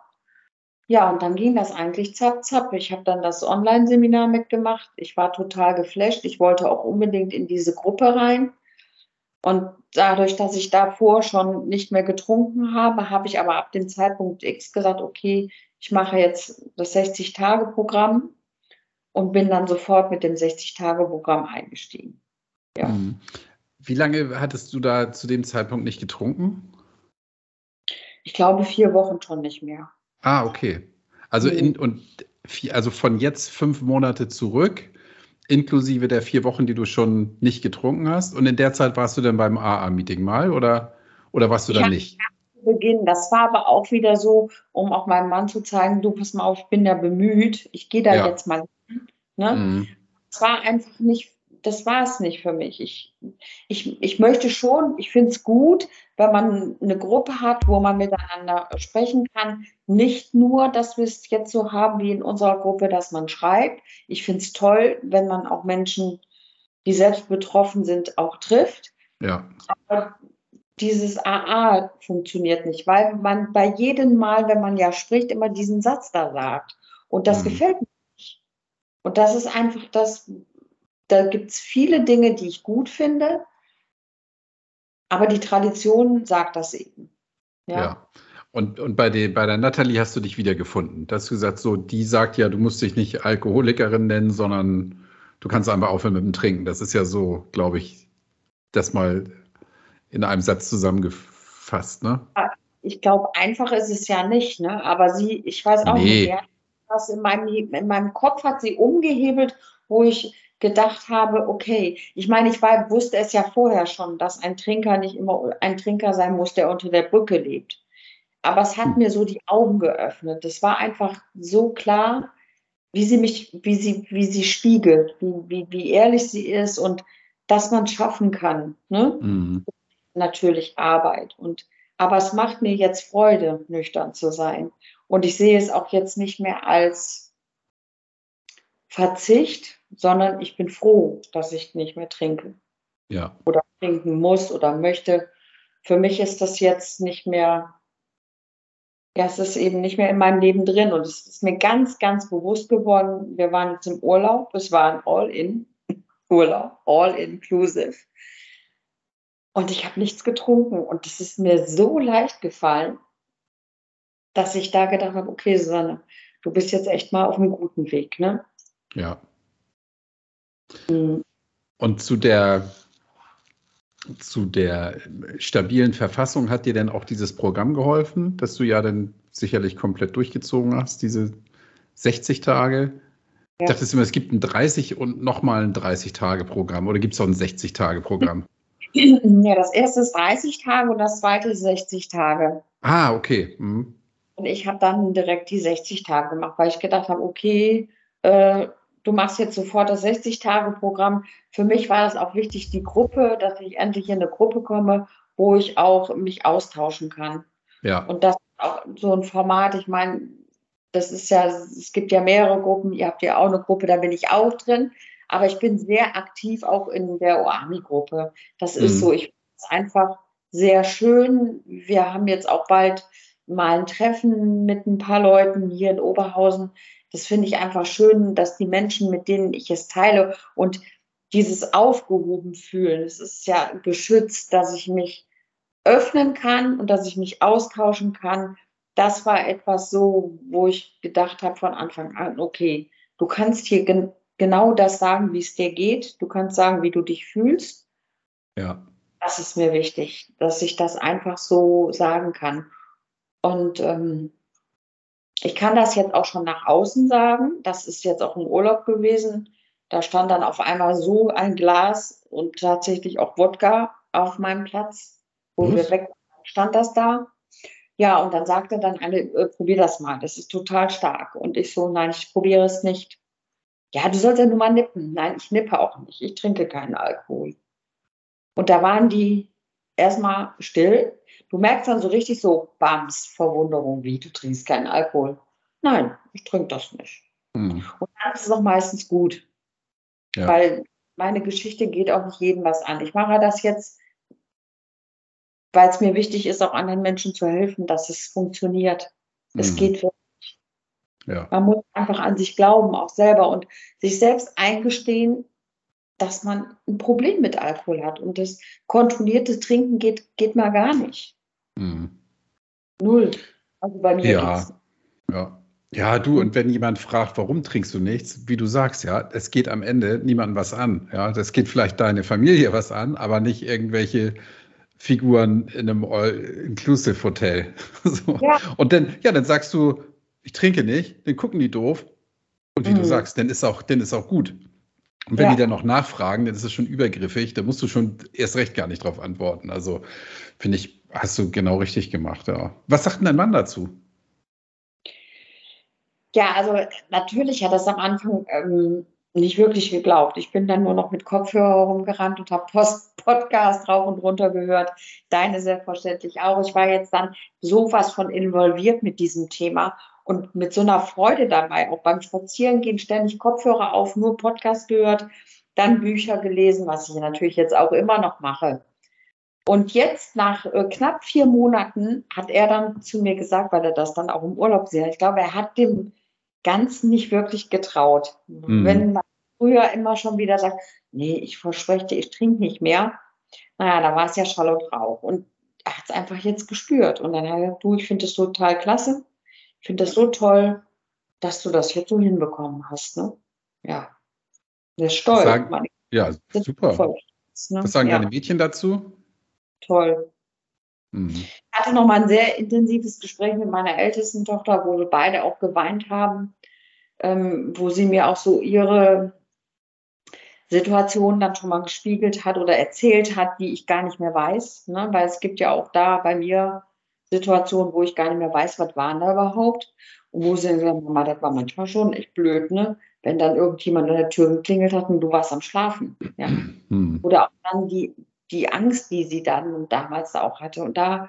Ja, und dann ging das eigentlich zapp, zapp. Ich habe dann das Online-Seminar mitgemacht. Ich war total geflasht. Ich wollte auch unbedingt in diese Gruppe rein. Und dadurch, dass ich davor schon nicht mehr getrunken habe, habe ich aber ab dem Zeitpunkt X gesagt, okay, ich mache jetzt das 60-Tage-Programm und bin dann sofort mit dem 60-Tage-Programm eingestiegen. Ja. Mhm. Wie lange hattest du da zu dem Zeitpunkt nicht getrunken? Ich glaube vier Wochen schon nicht mehr. Ah, okay. Also in und vier, also von jetzt fünf Monate zurück, inklusive der vier Wochen, die du schon nicht getrunken hast. Und in der Zeit warst du dann beim AA-Meeting mal oder, oder warst du da nicht? Beginn. Das war aber auch wieder so, um auch meinem Mann zu zeigen, du pass mal auf, ich bin da bemüht, ich gehe da ja. jetzt mal Ne? Mhm. Das war einfach nicht, das war es nicht für mich. Ich, ich, ich möchte schon, ich finde es gut, wenn man eine Gruppe hat, wo man miteinander sprechen kann. Nicht nur, dass wir es jetzt so haben wie in unserer Gruppe, dass man schreibt. Ich finde es toll, wenn man auch Menschen, die selbst betroffen sind, auch trifft. Ja. Aber dieses AA funktioniert nicht, weil man bei jedem Mal, wenn man ja spricht, immer diesen Satz da sagt. Und das mhm. gefällt mir und das ist einfach das, da gibt es viele Dinge, die ich gut finde, aber die Tradition sagt das eben. Ja. ja. Und, und bei, der, bei der Nathalie hast du dich wiedergefunden. Da hast du gesagt, so, die sagt ja, du musst dich nicht Alkoholikerin nennen, sondern du kannst einfach aufhören mit dem Trinken. Das ist ja so, glaube ich, das mal in einem Satz zusammengefasst, ne? Ich glaube, einfach ist es ja nicht, ne? Aber sie, ich weiß auch nee. nicht, was in meinem, in meinem Kopf hat sie umgehebelt, wo ich gedacht habe, okay, ich meine, ich war, wusste es ja vorher schon, dass ein Trinker nicht immer ein Trinker sein muss, der unter der Brücke lebt. Aber es hat hm. mir so die Augen geöffnet. Das war einfach so klar, wie sie mich, wie sie, wie sie spiegelt, wie, wie, wie ehrlich sie ist und dass man schaffen kann. Ne? Mhm. Natürlich Arbeit. Und, aber es macht mir jetzt Freude, nüchtern zu sein. Und ich sehe es auch jetzt nicht mehr als Verzicht, sondern ich bin froh, dass ich nicht mehr trinke. Ja. Oder trinken muss oder möchte. Für mich ist das jetzt nicht mehr, ja, es ist eben nicht mehr in meinem Leben drin. Und es ist mir ganz, ganz bewusst geworden. Wir waren jetzt im Urlaub. Es war ein All-in-Urlaub, all-inclusive. Und ich habe nichts getrunken. Und es ist mir so leicht gefallen, dass ich da gedacht habe, okay, Susanne, du bist jetzt echt mal auf einem guten Weg, ne? Ja. Mhm. Und zu der, zu der stabilen Verfassung hat dir denn auch dieses Programm geholfen, das du ja dann sicherlich komplett durchgezogen hast, diese 60 Tage? Ja. Ich dachte immer, es gibt ein 30 und nochmal ein 30-Tage-Programm oder gibt es auch ein 60-Tage-Programm? Ja, das erste ist 30 Tage und das zweite ist 60 Tage. Ah, okay. Mhm. Und ich habe dann direkt die 60 Tage gemacht, weil ich gedacht habe, okay, äh, du machst jetzt sofort das 60-Tage-Programm. Für mich war das auch wichtig, die Gruppe, dass ich endlich in eine Gruppe komme, wo ich auch mich austauschen kann. Ja. Und das ist auch so ein Format, ich meine, das ist ja, es gibt ja mehrere Gruppen, ihr habt ja auch eine Gruppe, da bin ich auch drin, aber ich bin sehr aktiv auch in der OAMI-Gruppe. Das mhm. ist so, ich finde es einfach sehr schön. Wir haben jetzt auch bald mal ein Treffen mit ein paar Leuten hier in Oberhausen. Das finde ich einfach schön, dass die Menschen, mit denen ich es teile und dieses aufgehoben fühlen, es ist ja geschützt, dass ich mich öffnen kann und dass ich mich austauschen kann. Das war etwas so, wo ich gedacht habe von Anfang an, okay, du kannst hier gen genau das sagen, wie es dir geht. Du kannst sagen, wie du dich fühlst. Ja. Das ist mir wichtig, dass ich das einfach so sagen kann. Und ähm, ich kann das jetzt auch schon nach außen sagen. Das ist jetzt auch ein Urlaub gewesen. Da stand dann auf einmal so ein Glas und tatsächlich auch Wodka auf meinem Platz, wo Was? wir weg stand das da. Ja, und dann sagte dann eine, äh, probier das mal, das ist total stark. Und ich so, nein, ich probiere es nicht. Ja, du sollst ja nur mal nippen. Nein, ich nippe auch nicht. Ich trinke keinen Alkohol. Und da waren die erstmal still Du merkst dann so richtig so, Bams, Verwunderung, wie du trinkst keinen Alkohol. Nein, ich trinke das nicht. Mhm. Und dann ist es auch meistens gut. Ja. Weil meine Geschichte geht auch nicht jedem was an. Ich mache das jetzt, weil es mir wichtig ist, auch anderen Menschen zu helfen, dass es funktioniert. Mhm. Es geht wirklich. Ja. Man muss einfach an sich glauben, auch selber und sich selbst eingestehen, dass man ein Problem mit Alkohol hat. Und das kontrollierte Trinken geht, geht mal gar nicht. Mhm. Null. Also bei mir. Ja, ja. Ja, du, und wenn jemand fragt, warum trinkst du nichts, wie du sagst, ja, es geht am Ende niemandem was an. Ja, das geht vielleicht deine Familie was an, aber nicht irgendwelche Figuren in einem All-Inclusive-Hotel. so. ja. Und dann, ja, dann sagst du, ich trinke nicht, dann gucken die doof. Und wie mhm. du sagst, dann ist auch, dann ist auch gut. Und wenn ja. die dann noch nachfragen, dann ist es schon übergriffig, da musst du schon erst recht gar nicht drauf antworten. Also finde ich Hast du genau richtig gemacht, ja. Was sagt denn dein Mann dazu? Ja, also natürlich hat es am Anfang ähm, nicht wirklich geglaubt. Ich bin dann nur noch mit Kopfhörer rumgerannt und habe Podcast drauf und runter gehört. Deine selbstverständlich auch. Ich war jetzt dann sowas von involviert mit diesem Thema und mit so einer Freude dabei, auch beim Spazierengehen ständig Kopfhörer auf, nur Podcast gehört, dann Bücher gelesen, was ich natürlich jetzt auch immer noch mache. Und jetzt nach äh, knapp vier Monaten hat er dann zu mir gesagt, weil er das dann auch im Urlaub sieht. Ich glaube, er hat dem Ganzen nicht wirklich getraut. Mhm. Wenn man früher immer schon wieder sagt, nee, ich verspreche dir, ich trinke nicht mehr. Naja, da war es ja Schall und Rauch. Und er hat es einfach jetzt gespürt. Und dann hat er gesagt, du, ich finde es total klasse. Ich finde es so toll, dass du das jetzt so hinbekommen hast. Ne? Ja. Ist stolz. Sagen, ja, super. Ne? Was sagen ja. deine Mädchen dazu? toll. Mhm. Ich hatte noch mal ein sehr intensives Gespräch mit meiner ältesten Tochter, wo wir beide auch geweint haben, ähm, wo sie mir auch so ihre Situationen dann schon mal gespiegelt hat oder erzählt hat, die ich gar nicht mehr weiß. Ne? Weil es gibt ja auch da bei mir Situationen, wo ich gar nicht mehr weiß, was waren da überhaupt. Und wo sie sagen, Mama, das war manchmal schon echt blöd, ne? Wenn dann irgendjemand an der Tür geklingelt hat und du warst am Schlafen. Ja? Hm. Oder auch dann die, die Angst, die sie dann damals auch hatte. Und da,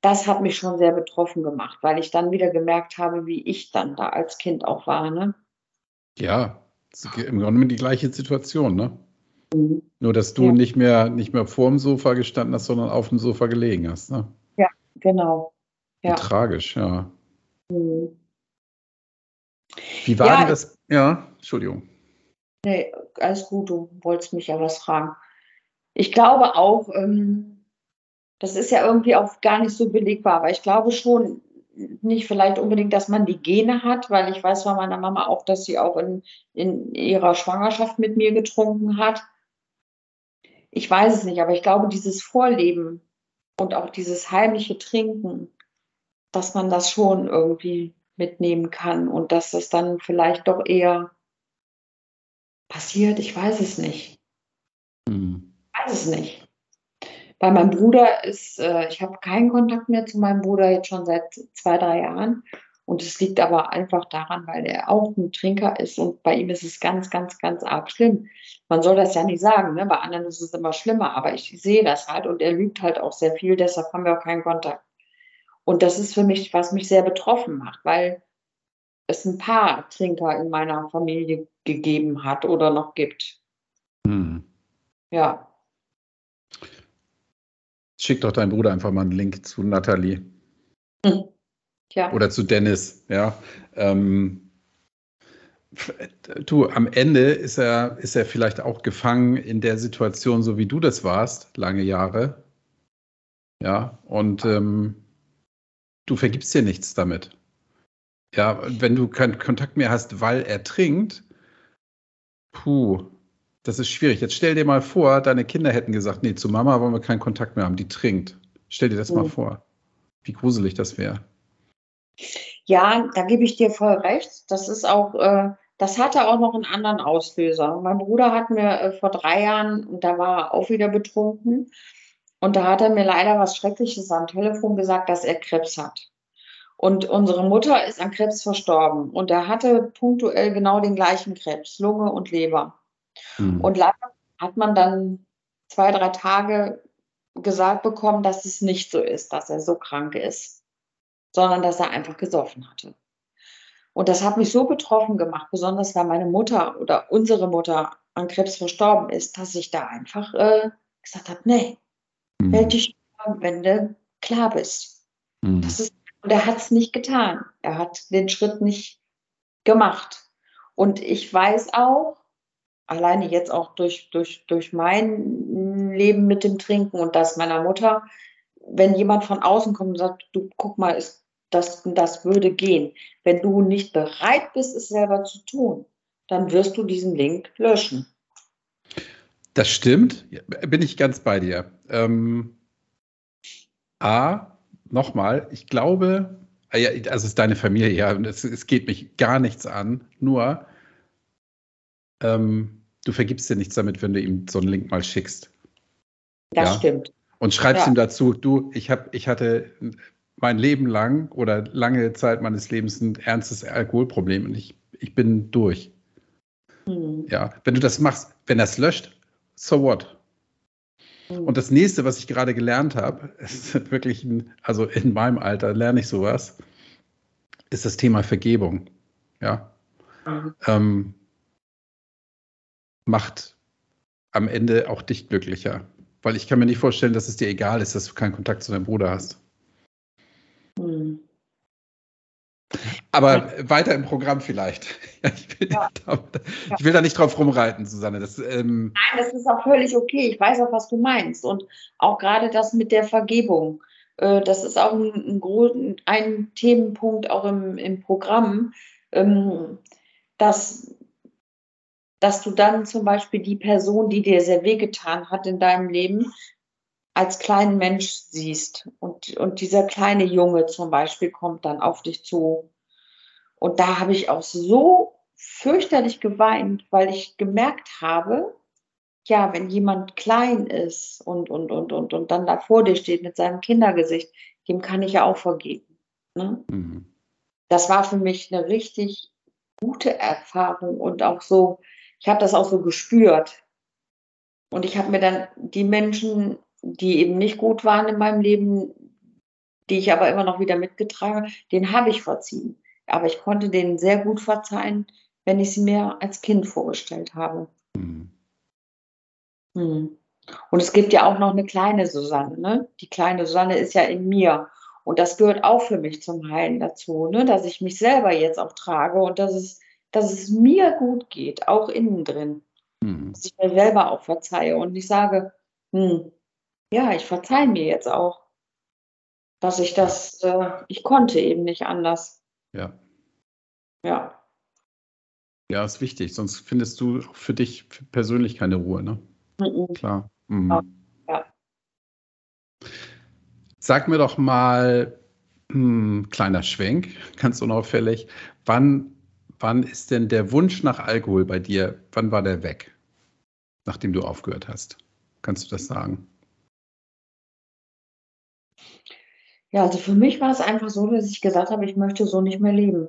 das hat mich schon sehr betroffen gemacht, weil ich dann wieder gemerkt habe, wie ich dann da als Kind auch war. Ne? Ja, im Grunde die gleiche Situation, ne? Mhm. Nur, dass du ja. nicht mehr nicht mehr vor dem Sofa gestanden hast, sondern auf dem Sofa gelegen hast, ne? Genau. Ja. tragisch, ja. Mhm. Wie war ja, denn das? Ja, Entschuldigung. Nee, alles gut, du wolltest mich ja was fragen. Ich glaube auch, ähm, das ist ja irgendwie auch gar nicht so belegbar, aber ich glaube schon, nicht vielleicht unbedingt, dass man die Gene hat, weil ich weiß von meiner Mama auch, dass sie auch in, in ihrer Schwangerschaft mit mir getrunken hat. Ich weiß es nicht, aber ich glaube, dieses Vorleben und auch dieses heimliche Trinken, dass man das schon irgendwie mitnehmen kann und dass das dann vielleicht doch eher passiert. Ich weiß es nicht. Hm. Ich weiß es nicht. Bei meinem Bruder ist, äh, ich habe keinen Kontakt mehr zu meinem Bruder jetzt schon seit zwei, drei Jahren. Und es liegt aber einfach daran, weil er auch ein Trinker ist und bei ihm ist es ganz, ganz, ganz arg schlimm. Man soll das ja nicht sagen, ne? bei anderen ist es immer schlimmer, aber ich sehe das halt und er lügt halt auch sehr viel, deshalb haben wir auch keinen Kontakt. Und das ist für mich, was mich sehr betroffen macht, weil es ein paar Trinker in meiner Familie gegeben hat oder noch gibt. Hm. Ja. Schick doch deinem Bruder einfach mal einen Link zu Nathalie. Hm. Ja. Oder zu Dennis, ja. Ähm, du, am Ende ist er, ist er vielleicht auch gefangen in der Situation, so wie du das warst, lange Jahre. Ja, und ähm, du vergibst dir nichts damit. Ja, wenn du keinen Kontakt mehr hast, weil er trinkt, puh, das ist schwierig. Jetzt stell dir mal vor, deine Kinder hätten gesagt, nee, zu Mama wollen wir keinen Kontakt mehr haben, die trinkt. Stell dir das mhm. mal vor, wie gruselig das wäre. Ja, da gebe ich dir voll recht. Das ist auch, äh, das hatte auch noch einen anderen Auslöser. Mein Bruder hat mir äh, vor drei Jahren, da war er auch wieder betrunken, und da hat er mir leider was Schreckliches am Telefon gesagt, dass er Krebs hat. Und unsere Mutter ist an Krebs verstorben. Und er hatte punktuell genau den gleichen Krebs, Lunge und Leber. Mhm. Und leider hat man dann zwei, drei Tage gesagt bekommen, dass es nicht so ist, dass er so krank ist, sondern dass er einfach gesoffen hatte. Und das hat mich so betroffen gemacht, besonders weil meine Mutter oder unsere Mutter an Krebs verstorben ist, dass ich da einfach äh, gesagt habe, nee, mhm. melde dich, wenn du klar bist. Mhm. Das ist, und er hat es nicht getan. Er hat den Schritt nicht gemacht. Und ich weiß auch, alleine jetzt auch durch, durch, durch mein Leben mit dem Trinken und das meiner Mutter, wenn jemand von außen kommt und sagt, du guck mal, ist, das, das würde gehen. Wenn du nicht bereit bist, es selber zu tun, dann wirst du diesen Link löschen. Das stimmt, bin ich ganz bei dir. Ähm, A, nochmal, ich glaube, ah also es ist deine Familie, ja, und es, es geht mich gar nichts an, nur ähm, du vergibst dir nichts damit, wenn du ihm so einen Link mal schickst. Das ja? stimmt. Und schreibst ja. ihm dazu, du, ich, hab, ich hatte mein Leben lang oder lange Zeit meines Lebens ein ernstes Alkoholproblem und ich, ich bin durch. Hm. Ja, wenn du das machst, wenn das löscht, so what? Hm. Und das nächste, was ich gerade gelernt habe, ist wirklich, ein, also in meinem Alter lerne ich sowas, ist das Thema Vergebung. Ja. Mhm. Ähm, macht am Ende auch dich glücklicher. Weil ich kann mir nicht vorstellen, dass es dir egal ist, dass du keinen Kontakt zu deinem Bruder hast. Hm. Aber ja. weiter im Programm vielleicht. ich, will ja. da, ich, will da, nicht drauf rumreiten, Susanne. Das, ähm Nein, das ist auch völlig okay. Ich weiß auch, was du meinst. Und auch gerade das mit der Vergebung. Äh, das ist auch ein, ein, ein Themenpunkt auch im, im Programm, ähm, dass dass du dann zum Beispiel die Person, die dir sehr wehgetan hat in deinem Leben, als kleinen Mensch siehst. Und, und dieser kleine Junge zum Beispiel kommt dann auf dich zu. Und da habe ich auch so fürchterlich geweint, weil ich gemerkt habe, ja, wenn jemand klein ist und, und, und, und, und dann da vor dir steht mit seinem Kindergesicht, dem kann ich ja auch vergeben. Ne? Mhm. Das war für mich eine richtig gute Erfahrung und auch so, ich habe das auch so gespürt. Und ich habe mir dann die Menschen, die eben nicht gut waren in meinem Leben, die ich aber immer noch wieder mitgetragen habe, den habe ich verziehen. Aber ich konnte denen sehr gut verzeihen, wenn ich sie mir als Kind vorgestellt habe. Mhm. Hm. Und es gibt ja auch noch eine kleine Susanne. Ne? Die kleine Susanne ist ja in mir. Und das gehört auch für mich zum Heilen dazu, ne? dass ich mich selber jetzt auch trage und dass es, dass es mir gut geht, auch innen drin. Mhm. Dass ich mir selber auch verzeihe und ich sage, hm, ja, ich verzeihe mir jetzt auch, dass ich das, äh, ich konnte eben nicht anders. Ja. Ja. Ja, ist wichtig, sonst findest du für dich persönlich keine Ruhe, ne? Mhm. Klar. Mhm. Ja. Sag mir doch mal, hm, kleiner Schwenk, ganz unauffällig, wann, wann ist denn der Wunsch nach Alkohol bei dir, wann war der weg, nachdem du aufgehört hast? Kannst du das sagen? Ja, also für mich war es einfach so, dass ich gesagt habe, ich möchte so nicht mehr leben.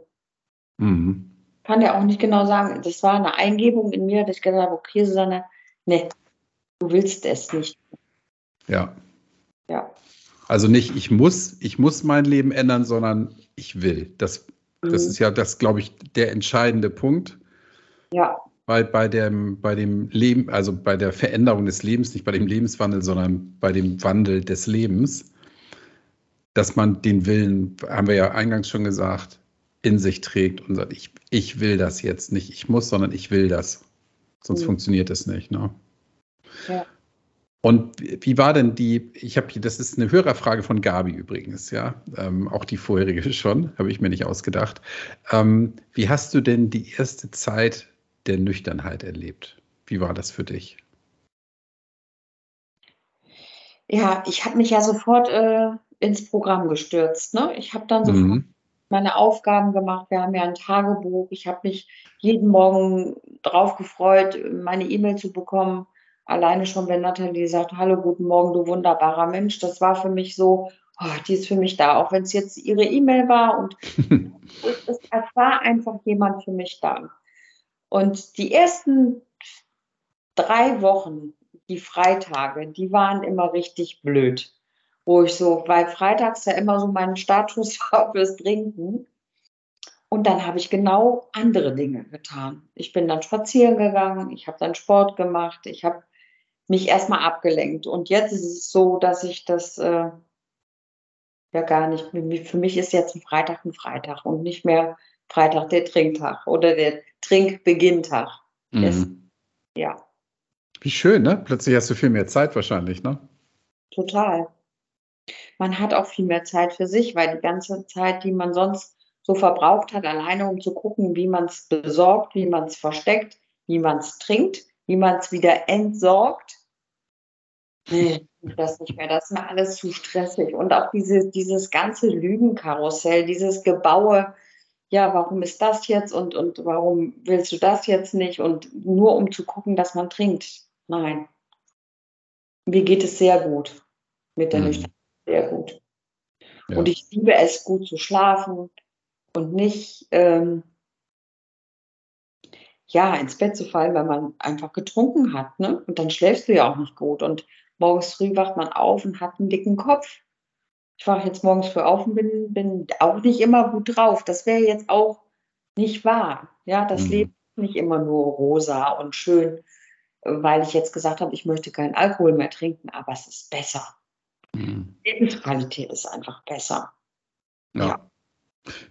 Mhm. Kann ja auch nicht genau sagen. Das war eine Eingebung in mir, dass ich gesagt habe, okay, Susanne, nee, du willst es nicht. Ja. Ja. Also nicht, ich muss, ich muss mein Leben ändern, sondern ich will. Das, das mhm. ist ja das, glaube ich, der entscheidende Punkt. Ja. Weil bei dem, bei dem Leben, also bei der Veränderung des Lebens, nicht bei dem Lebenswandel, sondern bei dem Wandel des Lebens, dass man den Willen, haben wir ja eingangs schon gesagt, in sich trägt und sagt, ich, ich will das jetzt nicht, ich muss, sondern ich will das. Sonst mhm. funktioniert es nicht. Ne? Ja. Und wie war denn die, ich habe das ist eine Hörerfrage von Gabi übrigens, ja, ähm, auch die vorherige schon, habe ich mir nicht ausgedacht. Ähm, wie hast du denn die erste Zeit der Nüchternheit erlebt? Wie war das für dich? Ja, ich habe mich ja sofort äh, ins Programm gestürzt. Ne? Ich habe dann sofort mhm. meine Aufgaben gemacht. Wir haben ja ein Tagebuch. Ich habe mich jeden Morgen drauf gefreut, meine E-Mail zu bekommen Alleine schon, wenn Nathalie sagt, hallo, guten Morgen, du wunderbarer Mensch, das war für mich so, oh, die ist für mich da, auch wenn es jetzt ihre E-Mail war und es, es, war einfach jemand für mich da. Und die ersten drei Wochen, die Freitage, die waren immer richtig blöd. Wo ich so, weil freitags ja immer so mein Status war fürs Trinken. Und dann habe ich genau andere Dinge getan. Ich bin dann spazieren gegangen, ich habe dann Sport gemacht, ich habe mich erstmal abgelenkt. Und jetzt ist es so, dass ich das äh, ja gar nicht, für mich ist jetzt ein Freitag ein Freitag und nicht mehr Freitag der Trinktag oder der Trinkbeginntag. Mhm. Ja. Wie schön, ne? Plötzlich hast du viel mehr Zeit wahrscheinlich, ne? Total. Man hat auch viel mehr Zeit für sich, weil die ganze Zeit, die man sonst so verbraucht hat, alleine um zu gucken, wie man es besorgt, wie man es versteckt, wie man es trinkt, wie man es wieder entsorgt, Nee, das nicht mehr. Das ist mir alles zu stressig. Und auch diese, dieses ganze Lügenkarussell, dieses Gebaue, ja, warum ist das jetzt und, und warum willst du das jetzt nicht? Und nur um zu gucken, dass man trinkt. Nein. Mir geht es sehr gut mit der mhm. Sehr gut. Ja. Und ich liebe es, gut zu schlafen und nicht ähm, ja, ins Bett zu fallen, weil man einfach getrunken hat. Ne? Und dann schläfst du ja auch nicht gut. Und morgens früh wacht man auf und hat einen dicken Kopf. Ich wache jetzt morgens früh auf und bin, bin auch nicht immer gut drauf. Das wäre jetzt auch nicht wahr. Ja, das mhm. Leben ist nicht immer nur rosa und schön, weil ich jetzt gesagt habe, ich möchte keinen Alkohol mehr trinken, aber es ist besser. Mhm. Lebensqualität ist einfach besser. ja. ja.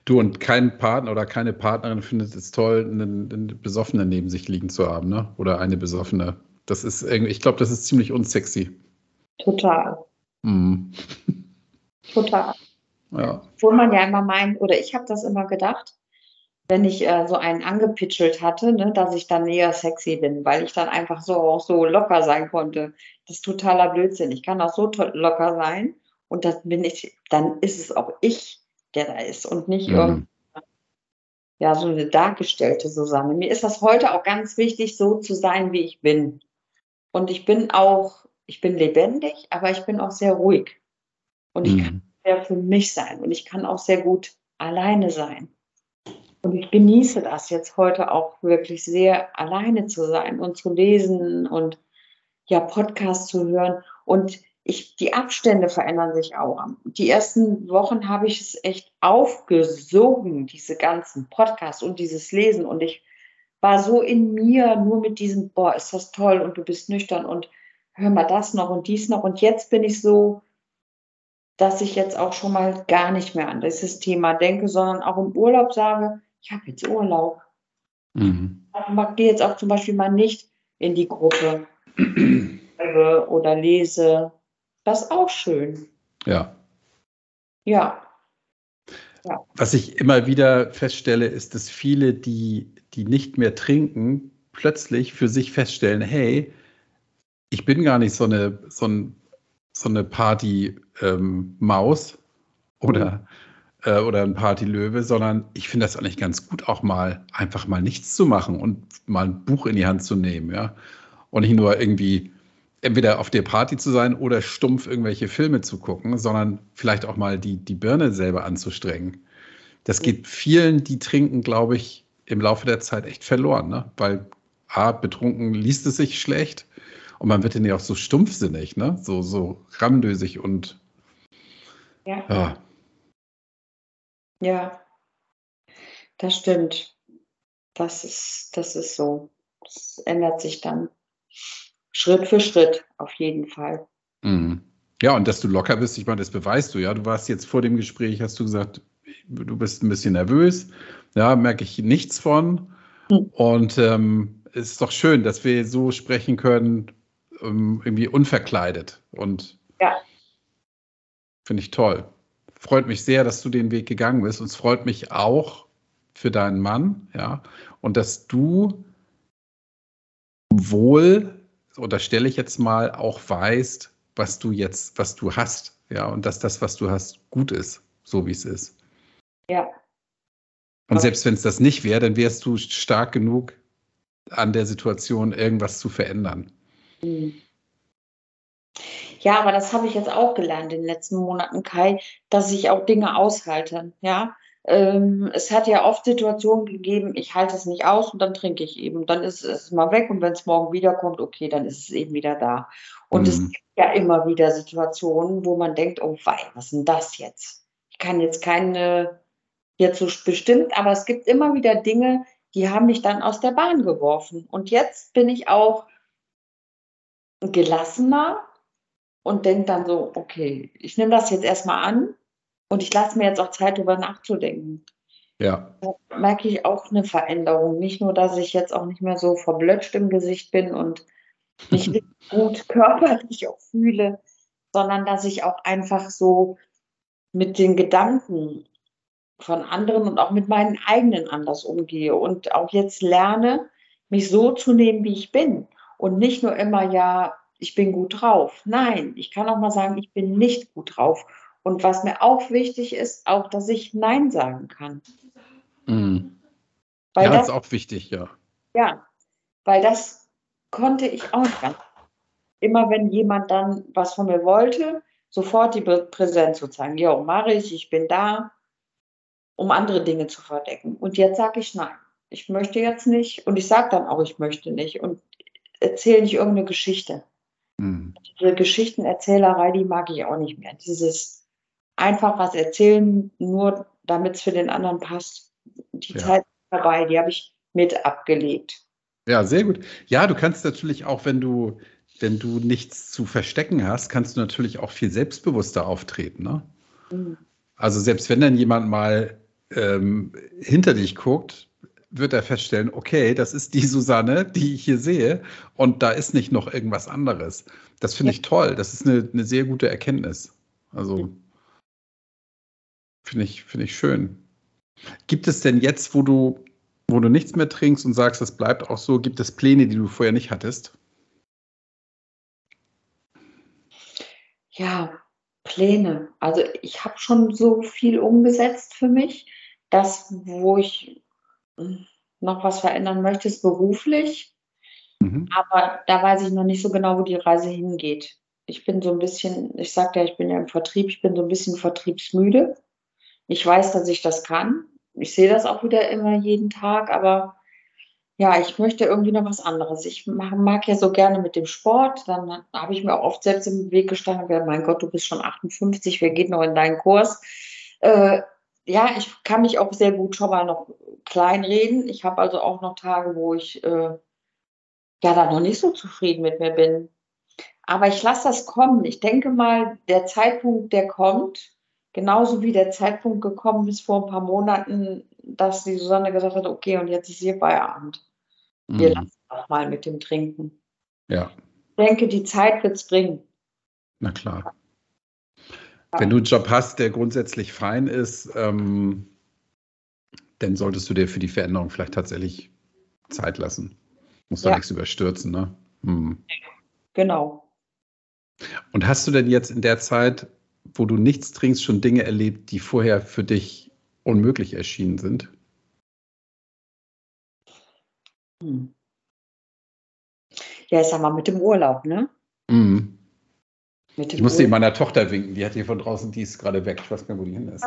Du und kein Partner oder keine Partnerin findet es toll, einen, einen Besoffenen neben sich liegen zu haben, ne? Oder eine Besoffene. Das ist irgendwie, ich glaube, das ist ziemlich unsexy. Total. Mhm. Total. Ja. Wo man ja immer meint, oder ich habe das immer gedacht, wenn ich äh, so einen angepitchelt hatte, ne, dass ich dann eher sexy bin, weil ich dann einfach so auch so locker sein konnte. Das ist totaler Blödsinn. Ich kann auch so locker sein und das bin ich, dann ist es auch ich, der da ist und nicht mhm. irgendwie ja, so eine dargestellte Susanne. Mir ist das heute auch ganz wichtig, so zu sein, wie ich bin. Und ich bin auch, ich bin lebendig, aber ich bin auch sehr ruhig. Und ich mhm. kann sehr für mich sein und ich kann auch sehr gut alleine sein. Und ich genieße das jetzt heute auch wirklich sehr, alleine zu sein und zu lesen und ja, Podcasts zu hören. Und ich, die Abstände verändern sich auch. Die ersten Wochen habe ich es echt aufgesogen, diese ganzen Podcasts und dieses Lesen. Und ich war so in mir, nur mit diesem, boah, ist das toll und du bist nüchtern und hör mal das noch und dies noch. Und jetzt bin ich so, dass ich jetzt auch schon mal gar nicht mehr an dieses Thema denke, sondern auch im Urlaub sage, ich habe jetzt Urlaub. Mhm. Ich gehe jetzt auch zum Beispiel mal nicht in die Gruppe oder lese. Das ist auch schön. Ja. Ja. ja. Was ich immer wieder feststelle, ist, dass viele, die, die nicht mehr trinken, plötzlich für sich feststellen, hey, ich bin gar nicht so eine, so ein, so eine Party-Maus ähm, oder, äh, oder ein Party-Löwe, sondern ich finde das eigentlich ganz gut, auch mal einfach mal nichts zu machen und mal ein Buch in die Hand zu nehmen, ja. Und nicht nur irgendwie entweder auf der Party zu sein oder stumpf irgendwelche Filme zu gucken, sondern vielleicht auch mal die, die Birne selber anzustrengen. Das geht vielen, die trinken, glaube ich, im Laufe der Zeit echt verloren, ne? Weil A, betrunken liest es sich schlecht und man wird dann ja auch so stumpfsinnig, ne? So, so ramdösig und ja. ja. Ja, das stimmt. Das ist, das ist so. Es ändert sich dann. Schritt für Schritt, auf jeden Fall. Mhm. Ja, und dass du locker bist, ich meine, das beweist du ja. Du warst jetzt vor dem Gespräch, hast du gesagt, du bist ein bisschen nervös. Ja, merke ich nichts von. Mhm. Und ähm, es ist doch schön, dass wir so sprechen können, ähm, irgendwie unverkleidet. Und ja. finde ich toll. Freut mich sehr, dass du den Weg gegangen bist. Und es freut mich auch für deinen Mann, ja. Und dass du wohl unterstelle ich jetzt mal, auch weißt, was du jetzt, was du hast, ja, und dass das, was du hast, gut ist, so wie es ist. Ja. Und selbst wenn es das nicht wäre, dann wärst du stark genug an der Situation, irgendwas zu verändern. Mhm. Ja, aber das habe ich jetzt auch gelernt in den letzten Monaten, Kai, dass ich auch Dinge aushalte. Ja, ähm, es hat ja oft Situationen gegeben, ich halte es nicht aus und dann trinke ich eben. Dann ist es mal weg und wenn es morgen wiederkommt, okay, dann ist es eben wieder da. Und mhm. es gibt ja immer wieder Situationen, wo man denkt, oh wei, was ist denn das jetzt? Ich kann jetzt keine, jetzt so bestimmt, aber es gibt immer wieder Dinge, die haben mich dann aus der Bahn geworfen. Und jetzt bin ich auch gelassener und denke dann so, okay, ich nehme das jetzt erstmal an und ich lasse mir jetzt auch Zeit, darüber nachzudenken. Ja. Da merke ich auch eine Veränderung. Nicht nur, dass ich jetzt auch nicht mehr so verblötscht im Gesicht bin und mich gut körperlich auch fühle, sondern dass ich auch einfach so mit den Gedanken von anderen und auch mit meinen eigenen anders umgehe und auch jetzt lerne, mich so zu nehmen, wie ich bin und nicht nur immer, ja, ich bin gut drauf. Nein, ich kann auch mal sagen, ich bin nicht gut drauf und was mir auch wichtig ist, auch, dass ich Nein sagen kann. Mhm. Weil ja, das ist auch wichtig, ja. Ja, weil das konnte ich auch nicht. Immer wenn jemand dann was von mir wollte, sofort die Präsenz zu zeigen. Ja, mache ich, ich bin da, um andere Dinge zu verdecken. Und jetzt sage ich nein. Ich möchte jetzt nicht und ich sage dann auch, ich möchte nicht und erzähle nicht irgendeine Geschichte. Mhm. Diese Geschichtenerzählerei, die mag ich auch nicht mehr. Dieses einfach was erzählen, nur damit es für den anderen passt. Die ja. Zeit ist vorbei, die habe ich mit abgelegt. Ja, sehr gut. Ja, du kannst natürlich auch, wenn du, wenn du nichts zu verstecken hast, kannst du natürlich auch viel selbstbewusster auftreten. Ne? Mhm. Also selbst wenn dann jemand mal ähm, hinter dich guckt, wird er feststellen, okay, das ist die Susanne, die ich hier sehe, und da ist nicht noch irgendwas anderes. Das finde ja. ich toll. Das ist eine, eine sehr gute Erkenntnis. Also. Finde ich, finde ich schön. Gibt es denn jetzt, wo du, wo du nichts mehr trinkst und sagst, das bleibt auch so, gibt es Pläne, die du vorher nicht hattest? Ja, Pläne. Also ich habe schon so viel umgesetzt für mich. Das, wo ich noch was verändern möchte, ist beruflich. Mhm. Aber da weiß ich noch nicht so genau, wo die Reise hingeht. Ich bin so ein bisschen, ich sagte ja, ich bin ja im Vertrieb, ich bin so ein bisschen vertriebsmüde. Ich weiß, dass ich das kann. Ich sehe das auch wieder immer jeden Tag, aber ja, ich möchte irgendwie noch was anderes. Ich mag, mag ja so gerne mit dem Sport. Dann habe ich mir auch oft selbst im Weg gestanden, mein Gott, du bist schon 58, wer geht noch in deinen Kurs? Äh, ja, ich kann mich auch sehr gut schon mal noch kleinreden. Ich habe also auch noch Tage, wo ich äh, ja da noch nicht so zufrieden mit mir bin. Aber ich lasse das kommen. Ich denke mal, der Zeitpunkt, der kommt, genauso wie der Zeitpunkt gekommen ist vor ein paar Monaten, dass die Susanne gesagt hat, okay, und jetzt ist hier Feierabend. Wir mhm. lassen auch mal mit dem Trinken. Ja. Ich denke, die Zeit wird es bringen. Na klar. Wenn du einen Job hast, der grundsätzlich fein ist, ähm, dann solltest du dir für die Veränderung vielleicht tatsächlich Zeit lassen. Muss ja. da nichts überstürzen, ne? Hm. Genau. Und hast du denn jetzt in der Zeit, wo du nichts trinkst, schon Dinge erlebt, die vorher für dich unmöglich erschienen sind? Hm. Ja, ich sag mal, mit dem Urlaub, ne? Mhm. Ich musste Urlaub. meiner Tochter winken, die hat hier von draußen, die ist gerade weg. Ich weiß gar nicht, wo die hin ist.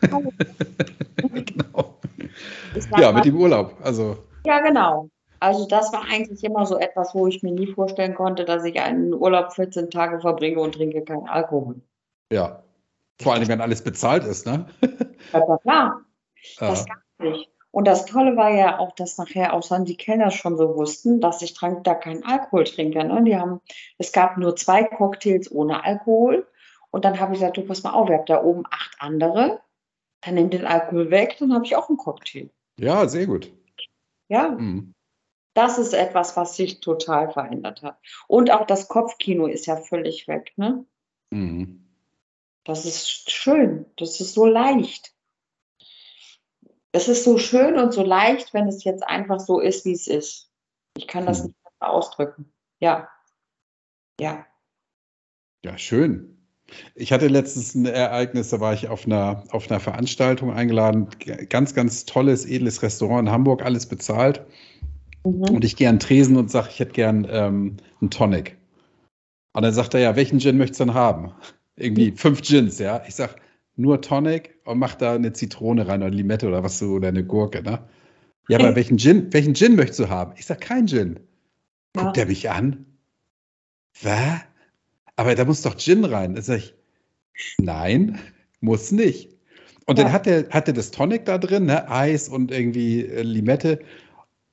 genau. Ja, mit dem Urlaub. Also. Ja, genau. Also das war eigentlich immer so etwas, wo ich mir nie vorstellen konnte, dass ich einen Urlaub 14 Tage verbringe und trinke keinen Alkohol. Ja. Vor allem, wenn alles bezahlt ist, ne? War klar. Das ja. gab nicht. Und das Tolle war ja auch, dass nachher auch dann die Kellner schon so wussten, dass ich trank, da keinen Alkohol trinke. Ne? Die haben, es gab nur zwei Cocktails ohne Alkohol. Und dann habe ich gesagt, du pass mal auf, ihr habt da oben acht andere. Dann nimm den Alkohol weg, dann habe ich auch einen Cocktail. Ja, sehr gut. Ja. Mhm. Das ist etwas, was sich total verändert hat. Und auch das Kopfkino ist ja völlig weg. Ne? Mhm. Das ist schön. Das ist so leicht es ist so schön und so leicht, wenn es jetzt einfach so ist, wie es ist. Ich kann das hm. nicht ausdrücken. Ja. Ja. Ja, schön. Ich hatte letztens ein Ereignis, da war ich auf einer, auf einer Veranstaltung eingeladen. Ganz, ganz tolles, edles Restaurant in Hamburg, alles bezahlt. Mhm. Und ich gehe an Tresen und sage, ich hätte gern ähm, einen Tonic. Und dann sagt er, ja, welchen Gin möchtest du denn haben? Irgendwie fünf Gins, ja. Ich sage, nur Tonic und mach da eine Zitrone rein oder Limette oder was so oder eine Gurke, ne? Ja, aber welchen Gin, welchen Gin möchtest du haben? Ich sag kein Gin. Guckt ja. er mich an? Was? Aber da muss doch Gin rein. Da sag ich, nein, muss nicht. Und ja. dann hat er, hat er das Tonic da drin, ne? Eis und irgendwie äh, Limette.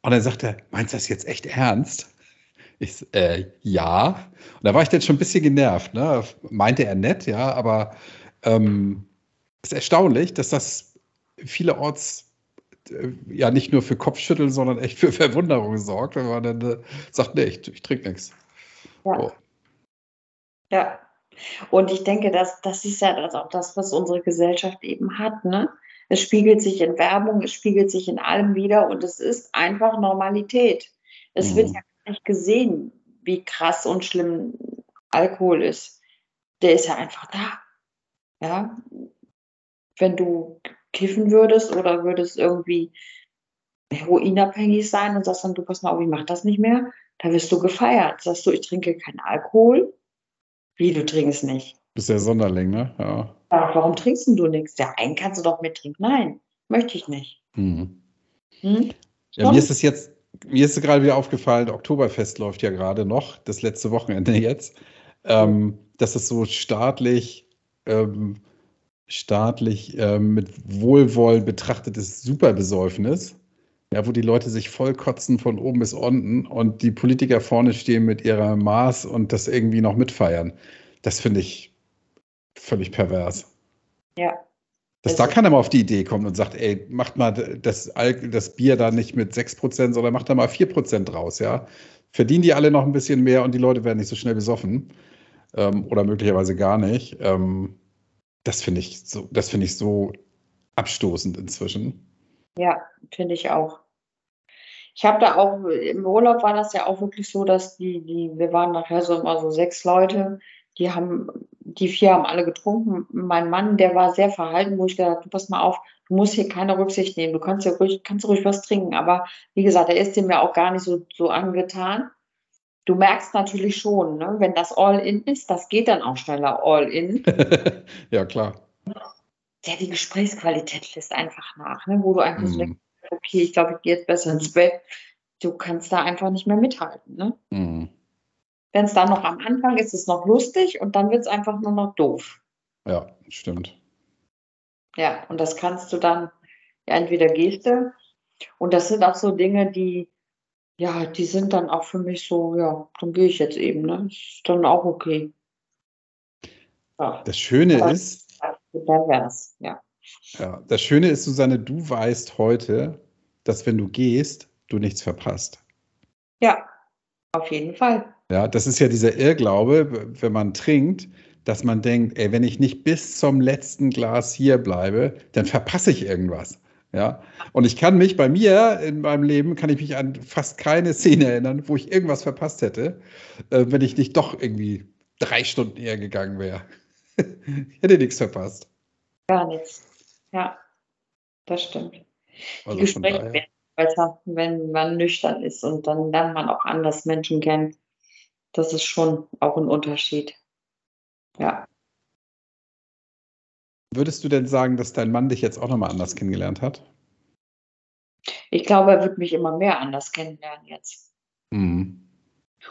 Und dann sagt er, meinst du das jetzt echt ernst? Ich, äh, ja. Und da war ich dann schon ein bisschen genervt, ne? Meinte er nett, ja, aber ähm, ist erstaunlich, dass das vielerorts äh, ja nicht nur für Kopfschütteln, sondern echt für Verwunderung sorgt, wenn man dann äh, sagt, nee, ich, ich trinke nichts. Ja. Oh. ja. Und ich denke, dass das ist ja das auch das, was unsere Gesellschaft eben hat. Ne? Es spiegelt sich in Werbung, es spiegelt sich in allem wieder und es ist einfach Normalität. Es mhm. wird ja gar nicht gesehen, wie krass und schlimm Alkohol ist. Der ist ja einfach da. Ja, wenn du kiffen würdest oder würdest irgendwie heroinabhängig sein und sagst dann, du pass mal auf, ich mach das nicht mehr, da wirst du gefeiert. Sagst du, ich trinke keinen Alkohol. Wie, du trinkst nicht? Bist ja Sonderling, ne? Ja. ja warum trinkst du nichts? Ja, einen kannst du doch mit trinken. Nein, möchte ich nicht. Hm. Hm? Ja, mir ist es jetzt, mir ist gerade wieder aufgefallen, Oktoberfest läuft ja gerade noch, das letzte Wochenende jetzt, ähm, dass es so staatlich ähm, staatlich äh, mit Wohlwollen betrachtetes Superbesäufnis, ja, wo die Leute sich vollkotzen von oben bis unten und die Politiker vorne stehen mit ihrer Maß und das irgendwie noch mitfeiern. Das finde ich völlig pervers. Ja. Dass also, da keiner mal auf die Idee kommt und sagt, ey, macht mal das, das Bier da nicht mit 6%, sondern macht da mal 4% draus, ja. Verdienen die alle noch ein bisschen mehr und die Leute werden nicht so schnell besoffen. Ähm, oder möglicherweise gar nicht. Ähm, das finde ich so, das finde ich so abstoßend inzwischen. Ja, finde ich auch. Ich habe da auch, im Urlaub war das ja auch wirklich so, dass die, die, wir waren nachher so immer so sechs Leute, die haben, die vier haben alle getrunken. Mein Mann, der war sehr verhalten, wo ich gesagt habe, pass mal auf, du musst hier keine Rücksicht nehmen, du kannst ja ruhig, kannst ruhig was trinken, aber wie gesagt, er ist dem ja auch gar nicht so, so angetan. Du merkst natürlich schon, ne, wenn das All-In ist, das geht dann auch schneller All-In. ja, klar. Ja, die Gesprächsqualität lässt einfach nach, ne, wo du einfach mm. so denkst, okay, ich glaube, ich gehe jetzt besser ins Bett. Du kannst da einfach nicht mehr mithalten. Ne? Mm. Wenn es dann noch am Anfang ist, ist es noch lustig und dann wird es einfach nur noch doof. Ja, stimmt. Ja, und das kannst du dann, ja, entweder gehst du, und das sind auch so Dinge, die, ja, die sind dann auch für mich so, ja, dann gehe ich jetzt eben, ne? Ist dann auch okay. Ja. Das Schöne Aber ist. Pervers, ja. Ja, das Schöne ist, Susanne, du weißt heute, dass wenn du gehst, du nichts verpasst. Ja, auf jeden Fall. Ja, das ist ja dieser Irrglaube, wenn man trinkt, dass man denkt, ey, wenn ich nicht bis zum letzten Glas hier bleibe, dann verpasse ich irgendwas. Ja, und ich kann mich bei mir in meinem Leben, kann ich mich an fast keine Szene erinnern, wo ich irgendwas verpasst hätte, äh, wenn ich nicht doch irgendwie drei Stunden eher gegangen wäre. ich hätte nichts verpasst. Gar nichts. Ja, das stimmt. Also Die Gespräche werden besser, wenn man nüchtern ist und dann lernt man auch anders Menschen kennen. Das ist schon auch ein Unterschied. Ja. Würdest du denn sagen, dass dein Mann dich jetzt auch nochmal anders kennengelernt hat? Ich glaube, er wird mich immer mehr anders kennenlernen jetzt. Mhm.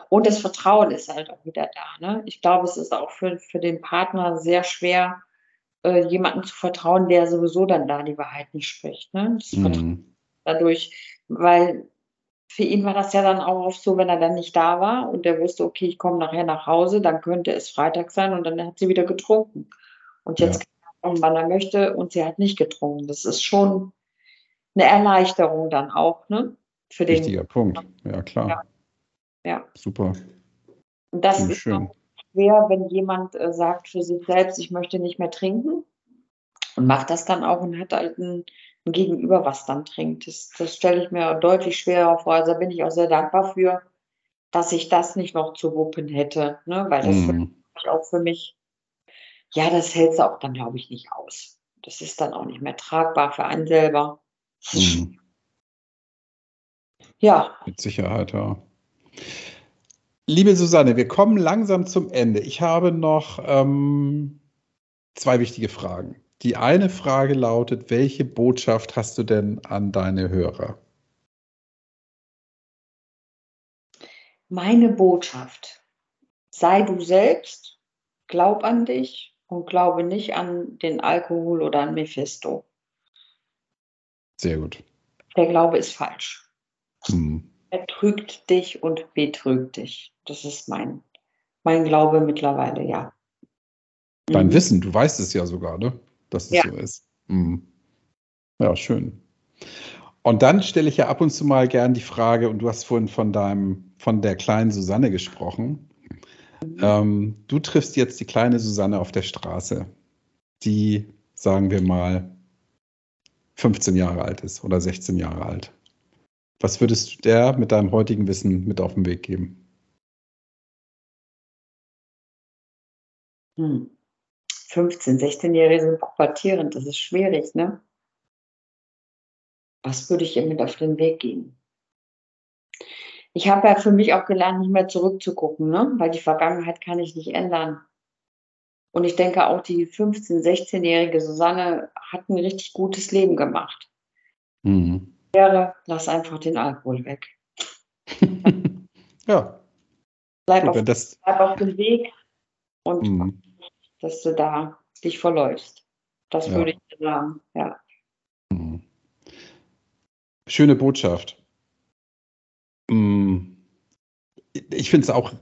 Und das Vertrauen ist halt auch wieder da. Ne? Ich glaube, es ist auch für, für den Partner sehr schwer, äh, jemanden zu vertrauen, der sowieso dann da die Wahrheit nicht spricht. Ne? Das mhm. dadurch, weil für ihn war das ja dann auch oft so, wenn er dann nicht da war und er wusste, okay, ich komme nachher nach Hause, dann könnte es Freitag sein und dann hat sie wieder getrunken. Und jetzt ja. Kommen, wann er möchte und sie hat nicht getrunken. Das ist schon eine Erleichterung dann auch, ne? Für den Wichtiger Punkt, ja klar. Ja. ja. Super. Und das ist schön. schwer, wenn jemand äh, sagt für sich selbst, ich möchte nicht mehr trinken und macht das dann auch und hat halt ein ein Gegenüber was dann trinkt. Das, das stelle ich mir deutlich schwerer vor. Also bin ich auch sehr dankbar für, dass ich das nicht noch zu wuppen hätte. Ne? Weil das mm. auch für mich, ja, das hält es auch dann, glaube ich, nicht aus. Das ist dann auch nicht mehr tragbar für einen selber. Mm. Ja. Mit Sicherheit, ja. Liebe Susanne, wir kommen langsam zum Ende. Ich habe noch ähm, zwei wichtige Fragen. Die eine Frage lautet, welche Botschaft hast du denn an deine Hörer? Meine Botschaft. Sei du selbst, glaub an dich und glaube nicht an den Alkohol oder an Mephisto. Sehr gut. Der Glaube ist falsch. Hm. Er trügt dich und betrügt dich. Das ist mein, mein Glaube mittlerweile, ja. Dein mhm. Wissen, du weißt es ja sogar, ne? dass es ja. so ist. Mhm. Ja, schön. Und dann stelle ich ja ab und zu mal gern die Frage, und du hast vorhin von deinem, von der kleinen Susanne gesprochen. Ähm, du triffst jetzt die kleine Susanne auf der Straße, die, sagen wir mal, 15 Jahre alt ist oder 16 Jahre alt. Was würdest du der mit deinem heutigen Wissen mit auf den Weg geben? Hm. 15-, 16-Jährige sind pubertierend, das ist schwierig, ne? Was würde ich ihr mit auf den Weg geben? Ich habe ja für mich auch gelernt, nicht mehr zurückzugucken, ne? weil die Vergangenheit kann ich nicht ändern. Und ich denke auch, die 15-, 16-jährige Susanne hat ein richtig gutes Leben gemacht. Mhm. Wäre, lass einfach den Alkohol weg. ja. Bleib, Gut, auf, das... bleib auf dem Weg und mhm dass du da dich verläufst. Das ja. würde ich sagen, ja. Mhm. Schöne Botschaft. Mhm. Ich finde es auch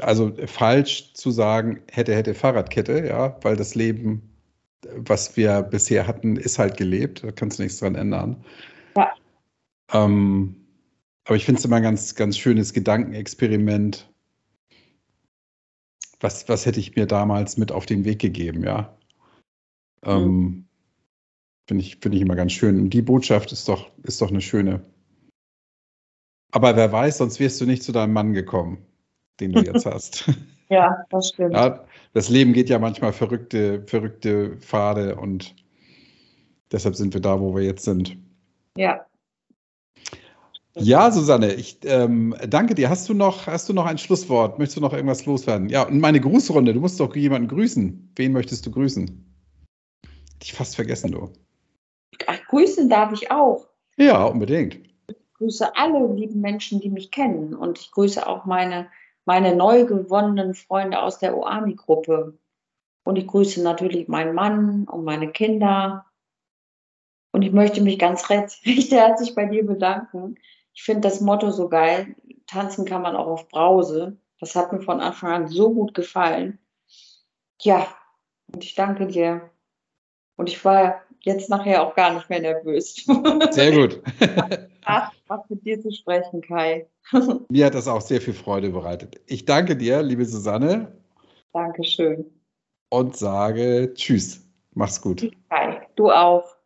also falsch zu sagen, hätte, hätte Fahrradkette, ja, weil das Leben, was wir bisher hatten, ist halt gelebt. Da kannst du nichts dran ändern. Ja. Ähm, aber ich finde es immer ein ganz, ganz schönes Gedankenexperiment, was, was hätte ich mir damals mit auf den Weg gegeben, ja. Ähm, mhm. Finde ich, find ich immer ganz schön. Und die Botschaft ist doch, ist doch eine schöne. Aber wer weiß, sonst wärst du nicht zu deinem Mann gekommen, den du jetzt hast. ja, das stimmt. Ja, das Leben geht ja manchmal verrückte, verrückte Pfade und Deshalb sind wir da, wo wir jetzt sind. Ja. Ja, Susanne, ich ähm, danke dir. Hast du, noch, hast du noch ein Schlusswort? Möchtest du noch irgendwas loswerden? Ja, und meine Grußrunde. Du musst doch jemanden grüßen. Wen möchtest du grüßen? Hätte ich fast vergessen, du. Ach, grüßen darf ich auch. Ja, unbedingt. Ich grüße alle lieben Menschen, die mich kennen. Und ich grüße auch meine, meine neu gewonnenen Freunde aus der OAMI-Gruppe. Und ich grüße natürlich meinen Mann und meine Kinder. Und ich möchte mich ganz recht herzlich bei dir bedanken. Ich finde das Motto so geil. Tanzen kann man auch auf Brause. Das hat mir von Anfang an so gut gefallen. Ja, und ich danke dir. Und ich war jetzt nachher auch gar nicht mehr nervös. Sehr gut. Ach, was mit dir zu sprechen, Kai. Mir hat das auch sehr viel Freude bereitet. Ich danke dir, liebe Susanne. Dankeschön. Und sage Tschüss. Mach's gut. Kai, du auch.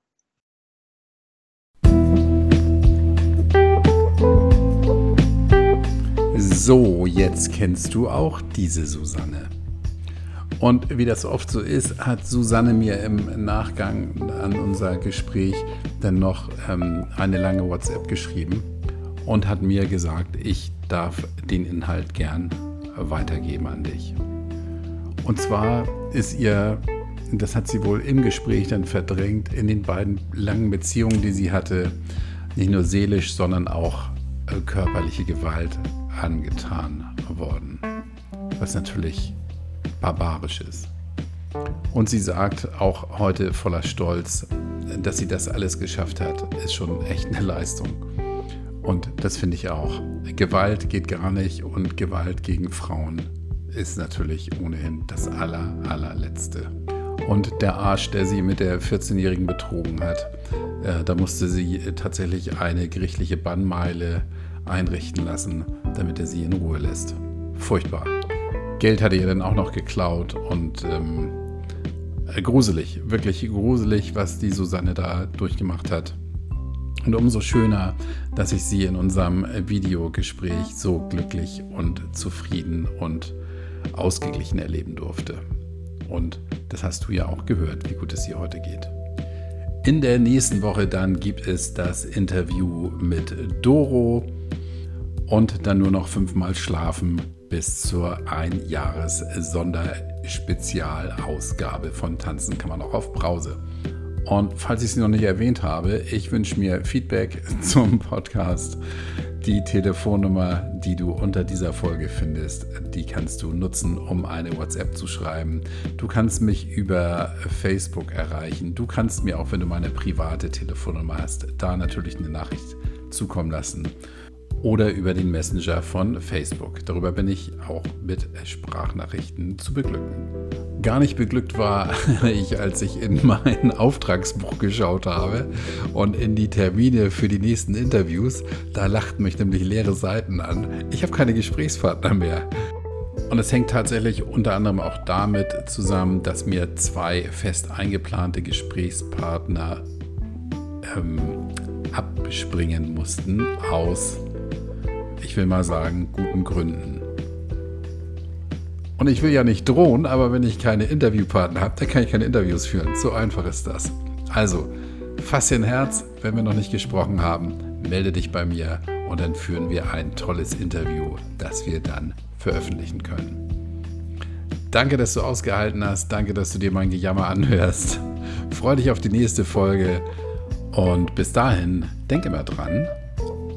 So, jetzt kennst du auch diese Susanne. Und wie das oft so ist, hat Susanne mir im Nachgang an unser Gespräch dann noch ähm, eine lange WhatsApp geschrieben und hat mir gesagt, ich darf den Inhalt gern weitergeben an dich. Und zwar ist ihr, das hat sie wohl im Gespräch dann verdrängt, in den beiden langen Beziehungen, die sie hatte, nicht nur seelisch, sondern auch äh, körperliche Gewalt angetan worden. Was natürlich barbarisch ist. Und sie sagt auch heute voller Stolz, dass sie das alles geschafft hat, ist schon echt eine Leistung. Und das finde ich auch. Gewalt geht gar nicht und Gewalt gegen Frauen ist natürlich ohnehin das aller, allerletzte. Und der Arsch, der sie mit der 14-Jährigen betrogen hat, äh, da musste sie tatsächlich eine gerichtliche Bannmeile einrichten lassen, damit er sie in Ruhe lässt. Furchtbar. Geld hat er ihr dann auch noch geklaut und ähm, äh, gruselig, wirklich gruselig, was die Susanne da durchgemacht hat. Und umso schöner, dass ich sie in unserem Videogespräch so glücklich und zufrieden und ausgeglichen erleben durfte. Und das hast du ja auch gehört, wie gut es ihr heute geht. In der nächsten Woche dann gibt es das Interview mit Doro und dann nur noch fünfmal schlafen bis zur Einjahres-Sonderspezialausgabe von Tanzen kann man auch auf Brause. Und falls ich sie noch nicht erwähnt habe, ich wünsche mir Feedback zum Podcast. Die Telefonnummer, die du unter dieser Folge findest, die kannst du nutzen, um eine WhatsApp zu schreiben. Du kannst mich über Facebook erreichen. Du kannst mir auch, wenn du meine private Telefonnummer hast, da natürlich eine Nachricht zukommen lassen oder über den Messenger von Facebook. Darüber bin ich auch mit Sprachnachrichten zu beglücken. Gar nicht beglückt war ich, als ich in mein Auftragsbuch geschaut habe und in die Termine für die nächsten Interviews. Da lachten mich nämlich leere Seiten an. Ich habe keine Gesprächspartner mehr. Und es hängt tatsächlich unter anderem auch damit zusammen, dass mir zwei fest eingeplante Gesprächspartner ähm, abspringen mussten aus ich will mal sagen, guten Gründen. Und ich will ja nicht drohen, aber wenn ich keine Interviewpartner habe, dann kann ich keine Interviews führen. So einfach ist das. Also, fass dir ein Herz, wenn wir noch nicht gesprochen haben, melde dich bei mir und dann führen wir ein tolles Interview, das wir dann veröffentlichen können. Danke, dass du ausgehalten hast. Danke, dass du dir mein Gejammer anhörst. Freue dich auf die nächste Folge. Und bis dahin, denk immer dran,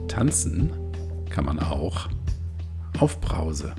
tanzen kann man auch auf Brause.